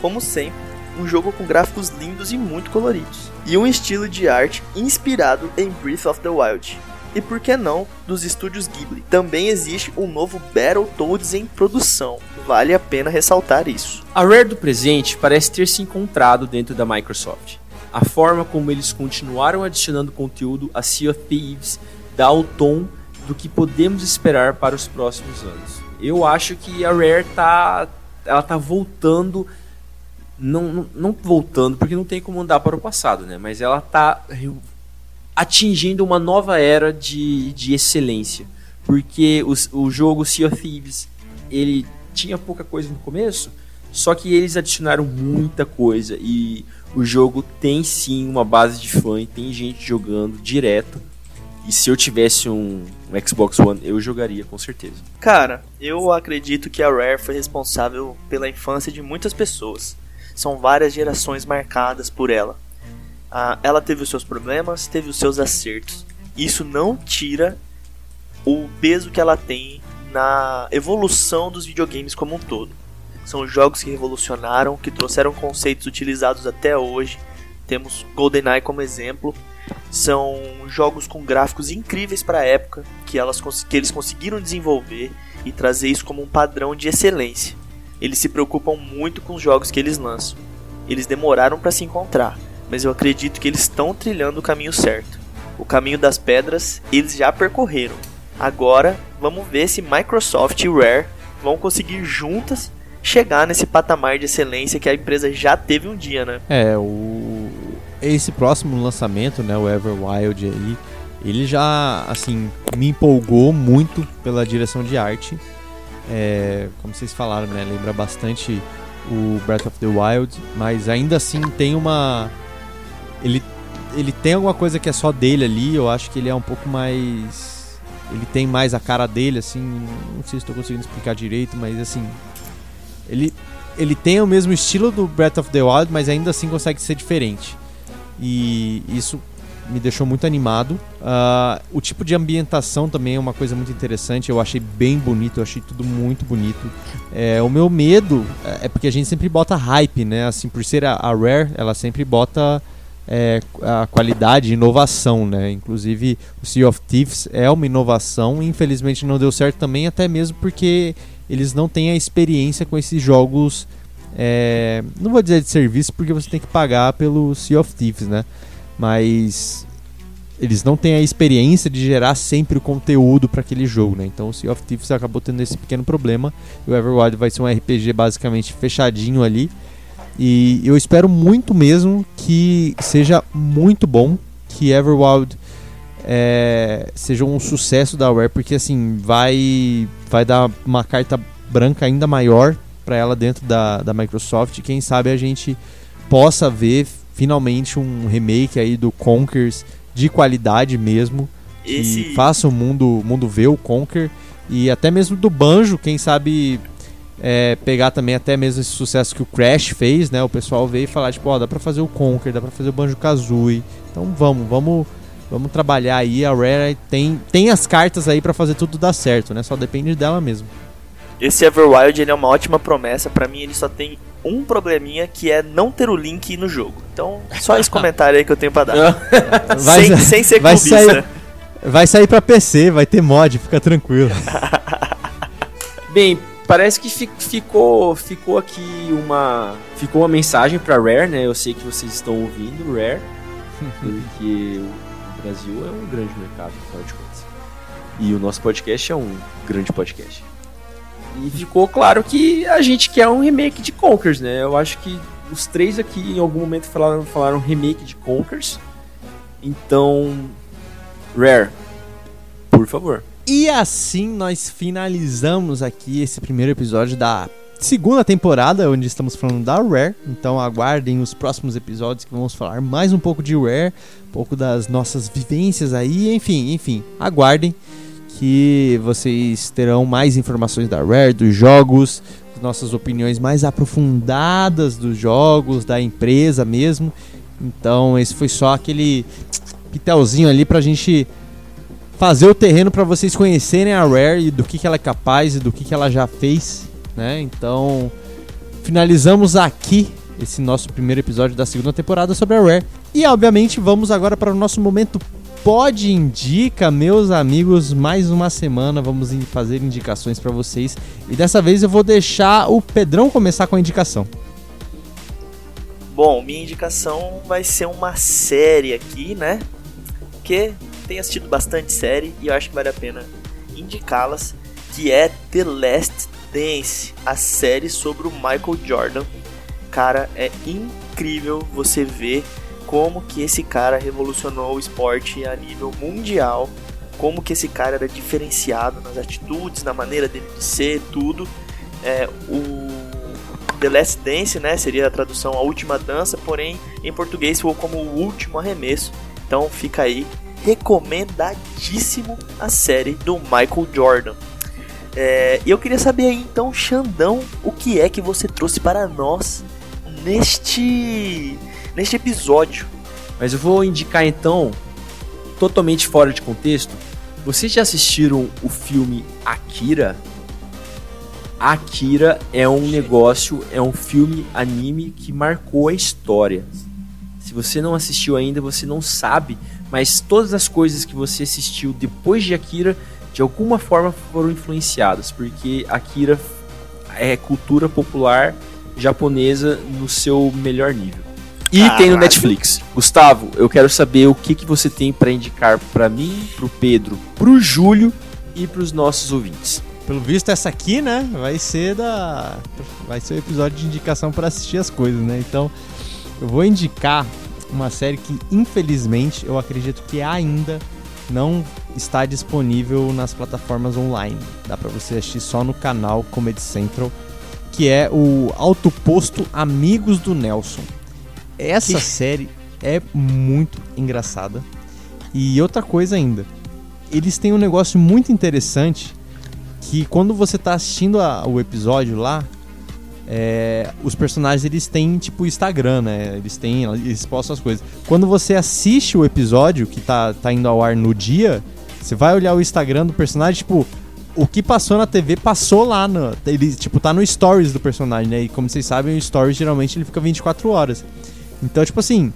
Como sempre, um jogo com gráficos lindos e muito coloridos, e um estilo de arte inspirado em Breath of the Wild. E por que não dos estúdios Ghibli. Também existe um novo Battletoads em produção. Vale a pena ressaltar isso. A Rare do presente parece ter se encontrado dentro da Microsoft. A forma como eles continuaram adicionando conteúdo a Sea of Thieves dá o tom do que podemos esperar para os próximos anos. Eu acho que a Rare tá ela tá voltando não, não, não voltando porque não tem como andar para o passado, né? Mas ela tá atingindo uma nova era de, de excelência. Porque os, o jogo Sea of Thieves, ele tinha pouca coisa no começo, só que eles adicionaram muita coisa e o jogo tem sim uma base de fã e tem gente jogando direto. E se eu tivesse um, um, Xbox One, eu jogaria com certeza. Cara, eu acredito que a Rare foi responsável pela infância de muitas pessoas. São várias gerações marcadas por ela. Ah, ela teve os seus problemas, teve os seus acertos. Isso não tira o peso que ela tem na evolução dos videogames como um todo. São jogos que revolucionaram, que trouxeram conceitos utilizados até hoje. Temos GoldenEye como exemplo. São jogos com gráficos incríveis para a época que, elas, que eles conseguiram desenvolver e trazer isso como um padrão de excelência. Eles se preocupam muito com os jogos que eles lançam. Eles demoraram para se encontrar, mas eu acredito que eles estão trilhando o caminho certo. O caminho das pedras eles já percorreram. Agora vamos ver se Microsoft e Rare vão conseguir juntas chegar nesse patamar de excelência que a empresa já teve um dia, né? É, o esse próximo lançamento, né, o Everwild aí, ele já assim me empolgou muito pela direção de arte. É, como vocês falaram, né, lembra bastante o Breath of the Wild, mas ainda assim tem uma ele, ele tem alguma coisa que é só dele ali, eu acho que ele é um pouco mais. Ele tem mais a cara dele, assim. Não sei se estou conseguindo explicar direito, mas assim. Ele, ele tem o mesmo estilo do Breath of the Wild, mas ainda assim consegue ser diferente. E isso me deixou muito animado. Uh, o tipo de ambientação também é uma coisa muito interessante. Eu achei bem bonito, eu achei tudo muito bonito. É, o meu medo é porque a gente sempre bota hype, né? Assim, por ser a, a Rare, ela sempre bota é, a qualidade e inovação, né? Inclusive o Sea of Thieves é uma inovação, infelizmente não deu certo também, até mesmo porque eles não têm a experiência com esses jogos. É, não vou dizer de serviço porque você tem que pagar pelo Sea of Thieves, né? Mas eles não têm a experiência de gerar sempre o conteúdo para aquele jogo, né? Então o Sea of Thieves acabou tendo esse pequeno problema. E o Everwild vai ser um RPG basicamente fechadinho ali e eu espero muito mesmo que seja muito bom, que Everwild é, seja um sucesso da Rare, porque assim vai vai dar uma carta branca ainda maior para ela dentro da, da Microsoft. Quem sabe a gente possa ver finalmente um remake aí do Conkers de qualidade mesmo, Esse... que faça o mundo mundo ver o Conker e até mesmo do Banjo, quem sabe é, pegar também até mesmo esse sucesso que o Crash fez, né? O pessoal veio e falar, tipo, ó, dá pra fazer o Conker, dá pra fazer o Banjo-Kazooie. Então vamos, vamos, vamos trabalhar aí. A Rare tem, tem as cartas aí para fazer tudo dar certo, né? Só depende dela mesmo. Esse Everwild ele é uma ótima promessa. para mim ele só tem um probleminha que é não ter o link no jogo. Então, só esse comentário aí que eu tenho pra dar. vai, sem, sem ser vai sair, vai sair pra PC, vai ter mod, fica tranquilo. Bem, parece que ficou, ficou aqui uma, ficou uma mensagem para Rare, né? Eu sei que vocês estão ouvindo Rare, porque o Brasil é um grande mercado, afinal de contas. E o nosso podcast é um grande podcast. E ficou claro que a gente quer um remake de Conkers, né? Eu acho que os três aqui em algum momento falaram, falaram remake de Conkers. Então, Rare, por favor. E assim nós finalizamos aqui esse primeiro episódio da segunda temporada, onde estamos falando da Rare. Então aguardem os próximos episódios que vamos falar mais um pouco de Rare, um pouco das nossas vivências aí, enfim, enfim, aguardem que vocês terão mais informações da Rare, dos jogos, nossas opiniões mais aprofundadas dos jogos, da empresa mesmo. Então esse foi só aquele pitelzinho ali pra gente fazer o terreno para vocês conhecerem a Rare e do que, que ela é capaz e do que, que ela já fez, né? Então, finalizamos aqui esse nosso primeiro episódio da segunda temporada sobre a Rare. E obviamente vamos agora para o nosso momento Pod Indica, meus amigos, mais uma semana vamos fazer indicações para vocês. E dessa vez eu vou deixar o Pedrão começar com a indicação. Bom, minha indicação vai ser uma série aqui, né? Que tenho assistido bastante série e eu acho que vale a pena indicá-las, que é The Last Dance, a série sobre o Michael Jordan. Cara, é incrível você ver como que esse cara revolucionou o esporte a nível mundial, como que esse cara era diferenciado nas atitudes, na maneira dele de ser, tudo. É, o The Last Dance, né, seria a tradução A Última Dança, porém em português ficou como O Último Arremesso. Então fica aí, recomendadíssimo a série do Michael Jordan. É, e eu queria saber aí então, Xandão, o que é que você trouxe para nós neste neste episódio. Mas eu vou indicar então, totalmente fora de contexto, vocês já assistiram o filme Akira? Akira é um negócio, é um filme anime que marcou a história. Se você não assistiu ainda, você não sabe, mas todas as coisas que você assistiu depois de Akira, de alguma forma foram influenciadas, porque Akira é cultura popular japonesa no seu melhor nível. E Caralho. tem no Netflix. Gustavo, eu quero saber o que, que você tem para indicar para mim, pro Pedro, pro Júlio e pros nossos ouvintes. Pelo visto, essa aqui, né, vai ser da. Vai ser o episódio de indicação para assistir as coisas, né? Então, eu vou indicar uma série que, infelizmente, eu acredito que ainda não está disponível nas plataformas online. Dá para você assistir só no canal Comedy Central, que é o Alto Posto Amigos do Nelson. Essa que... série é muito engraçada. E outra coisa ainda, eles têm um negócio muito interessante que quando você tá assistindo a, o episódio lá, é, os personagens eles têm tipo Instagram, né? Eles têm, eles postam as coisas. Quando você assiste o episódio que tá, tá indo ao ar no dia, você vai olhar o Instagram do personagem, tipo, o que passou na TV passou lá no, ele tipo tá no stories do personagem, né? E como vocês sabem, o stories geralmente ele fica 24 horas. Então, tipo assim,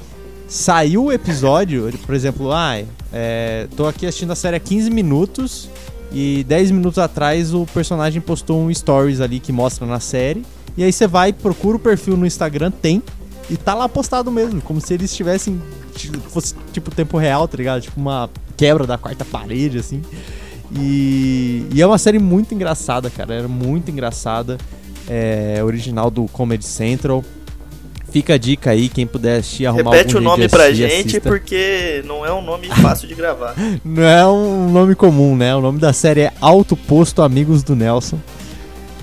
saiu o episódio, por exemplo, ah, é, tô aqui assistindo a série há 15 minutos e 10 minutos atrás o personagem postou um stories ali que mostra na série. E aí você vai, procura o perfil no Instagram, tem, e tá lá postado mesmo, como se eles estivessem. fosse tipo tempo real, tá ligado? Tipo uma quebra da quarta parede, assim. E, e é uma série muito engraçada, cara. Era muito engraçada. É original do Comedy Central. Fica a dica aí, quem puder assistir, arrumar Repete o nome pra gente, assista. porque não é um nome fácil de gravar. não é um nome comum, né? O nome da série é Alto Posto Amigos do Nelson.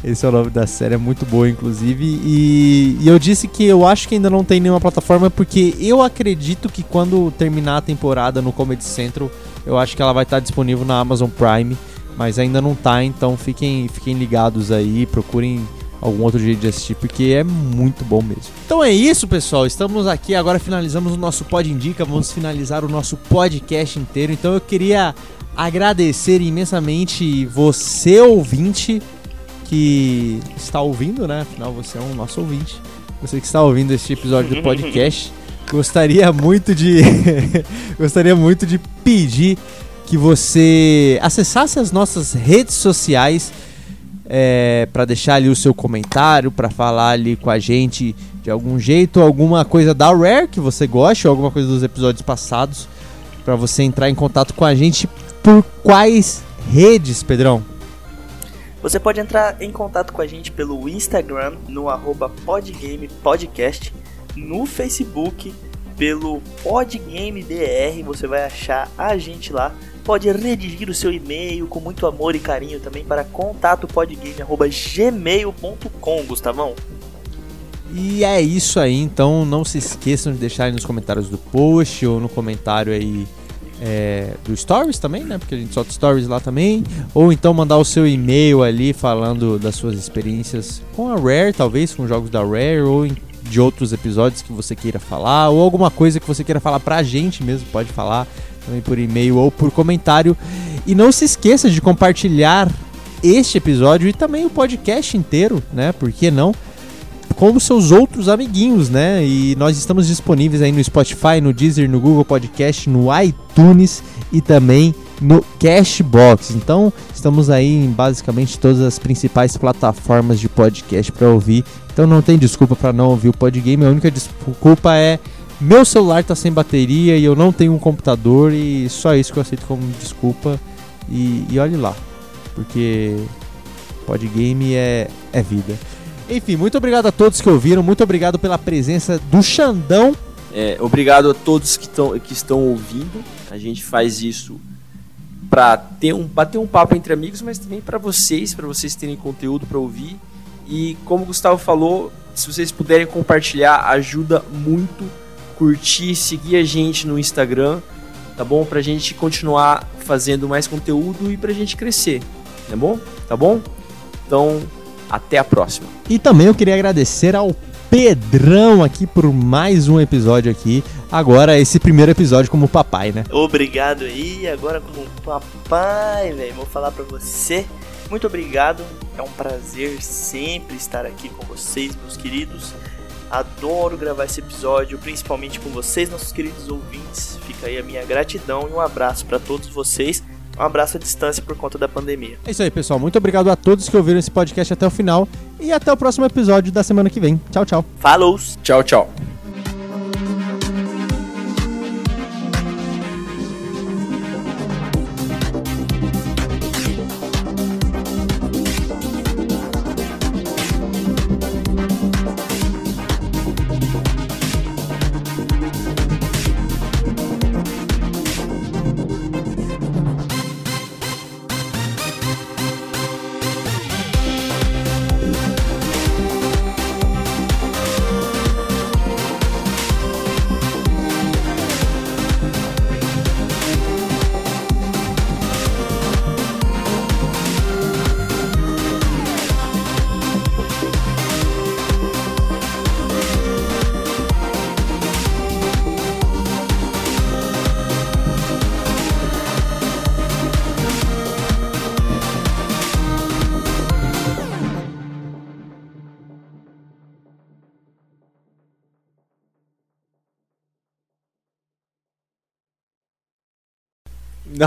Esse é o nome da série, é muito boa, inclusive. E, e, eu disse que eu acho que ainda não tem nenhuma plataforma, porque eu acredito que quando terminar a temporada no Comedy Central, eu acho que ela vai estar disponível na Amazon Prime. Mas ainda não tá, então fiquem, fiquem ligados aí, procurem algum outro jeito de assistir, porque é muito bom mesmo. Então é isso, pessoal. Estamos aqui, agora finalizamos o nosso Pod Indica, vamos finalizar o nosso podcast inteiro. Então eu queria agradecer imensamente você, ouvinte, que está ouvindo, né? Afinal, você é um nosso ouvinte. Você que está ouvindo este episódio do podcast. Gostaria muito de. gostaria muito de pedir que você acessasse as nossas redes sociais é, para deixar ali o seu comentário, para falar ali com a gente de algum jeito, alguma coisa da Rare que você goste, ou alguma coisa dos episódios passados, para você entrar em contato com a gente por quais redes, Pedrão? Você pode entrar em contato com a gente pelo Instagram no arroba podgamepodcast, no Facebook pelo podgamedr, você vai achar a gente lá pode redigir o seu e-mail com muito amor e carinho também para contatopodgame.gmail.com, Gustavão. E é isso aí, então não se esqueçam de deixar aí nos comentários do post ou no comentário aí é, do Stories também, né? Porque a gente solta Stories lá também. Ou então mandar o seu e-mail ali falando das suas experiências com a Rare, talvez, com jogos da Rare, ou de outros episódios que você queira falar, ou alguma coisa que você queira falar pra gente mesmo, pode falar também por e-mail ou por comentário. E não se esqueça de compartilhar este episódio e também o podcast inteiro, né? Por que não? Com os seus outros amiguinhos, né? E nós estamos disponíveis aí no Spotify, no Deezer, no Google Podcast, no iTunes e também no Cashbox. Então, estamos aí em basicamente todas as principais plataformas de podcast para ouvir. Então, não tem desculpa para não ouvir o Podgame. A única desculpa é meu celular tá sem bateria e eu não tenho um computador e só isso que eu aceito como desculpa. E, e olhe lá, porque Podgame é, é vida. Enfim, muito obrigado a todos que ouviram, muito obrigado pela presença do Xandão. É, obrigado a todos que, tão, que estão ouvindo. A gente faz isso para ter um bater um papo entre amigos, mas também para vocês, para vocês terem conteúdo para ouvir. E como o Gustavo falou, se vocês puderem compartilhar, ajuda muito. Curtir, seguir a gente no Instagram, tá bom? Pra gente continuar fazendo mais conteúdo e pra gente crescer, tá bom? Tá bom? Então, até a próxima. E também eu queria agradecer ao Pedrão aqui por mais um episódio aqui. Agora, esse primeiro episódio como papai, né? Obrigado aí, agora como papai, velho. Vou falar pra você. Muito obrigado. É um prazer sempre estar aqui com vocês, meus queridos. Adoro gravar esse episódio, principalmente com vocês, nossos queridos ouvintes. Fica aí a minha gratidão e um abraço para todos vocês. Um abraço à distância por conta da pandemia. É isso aí, pessoal. Muito obrigado a todos que ouviram esse podcast até o final. E até o próximo episódio da semana que vem. Tchau, tchau. Falou! Tchau, tchau.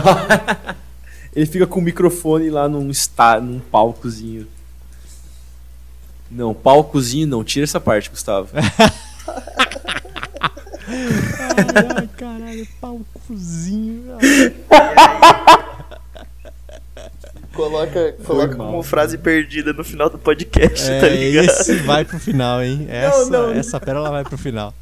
Ele fica com o microfone lá num, está, num palcozinho. Não, palcozinho não. Tira essa parte, Gustavo. Ai, caralho, palcozinho. Coloca, coloca como frase perdida no final do podcast, tá É, ligado? esse vai pro final, hein? Essa, não. essa pérola vai pro final.